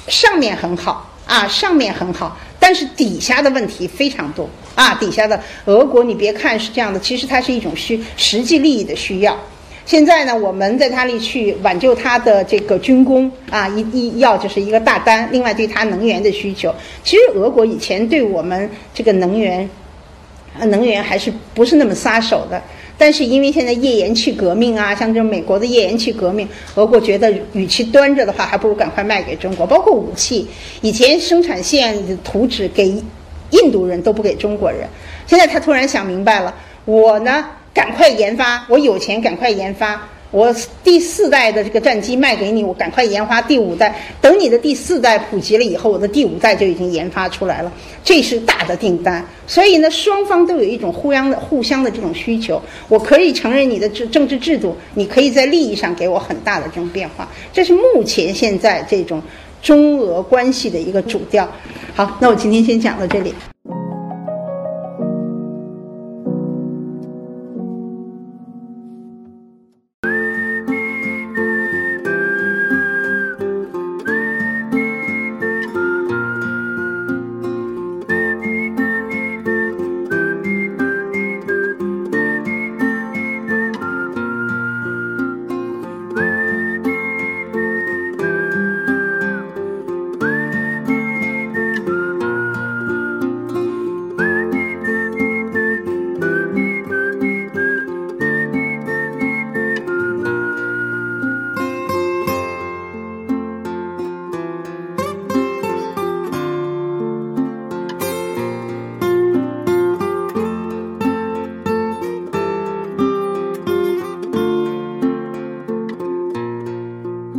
上面很好啊，上面很好，但是底下的问题非常多啊。底下的俄国，你别看是这样的，其实它是一种需实际利益的需要。现在呢，我们在他里去挽救他的这个军工啊，一一要就是一个大单。另外，对他能源的需求，其实俄国以前对我们这个能源，能源还是不是那么撒手的。但是因为现在页岩气革命啊，像这种美国的页岩气革命，俄国觉得与其端着的话，还不如赶快卖给中国。包括武器，以前生产线图纸给印度人都不给中国人，现在他突然想明白了，我呢。赶快研发，我有钱，赶快研发。我第四代的这个战机卖给你，我赶快研发第五代。等你的第四代普及了以后，我的第五代就已经研发出来了。这是大的订单，所以呢，双方都有一种互相的、互相的这种需求。我可以承认你的政政治制度，你可以在利益上给我很大的这种变化。这是目前现在这种中俄关系的一个主调。好，那我今天先讲到这里。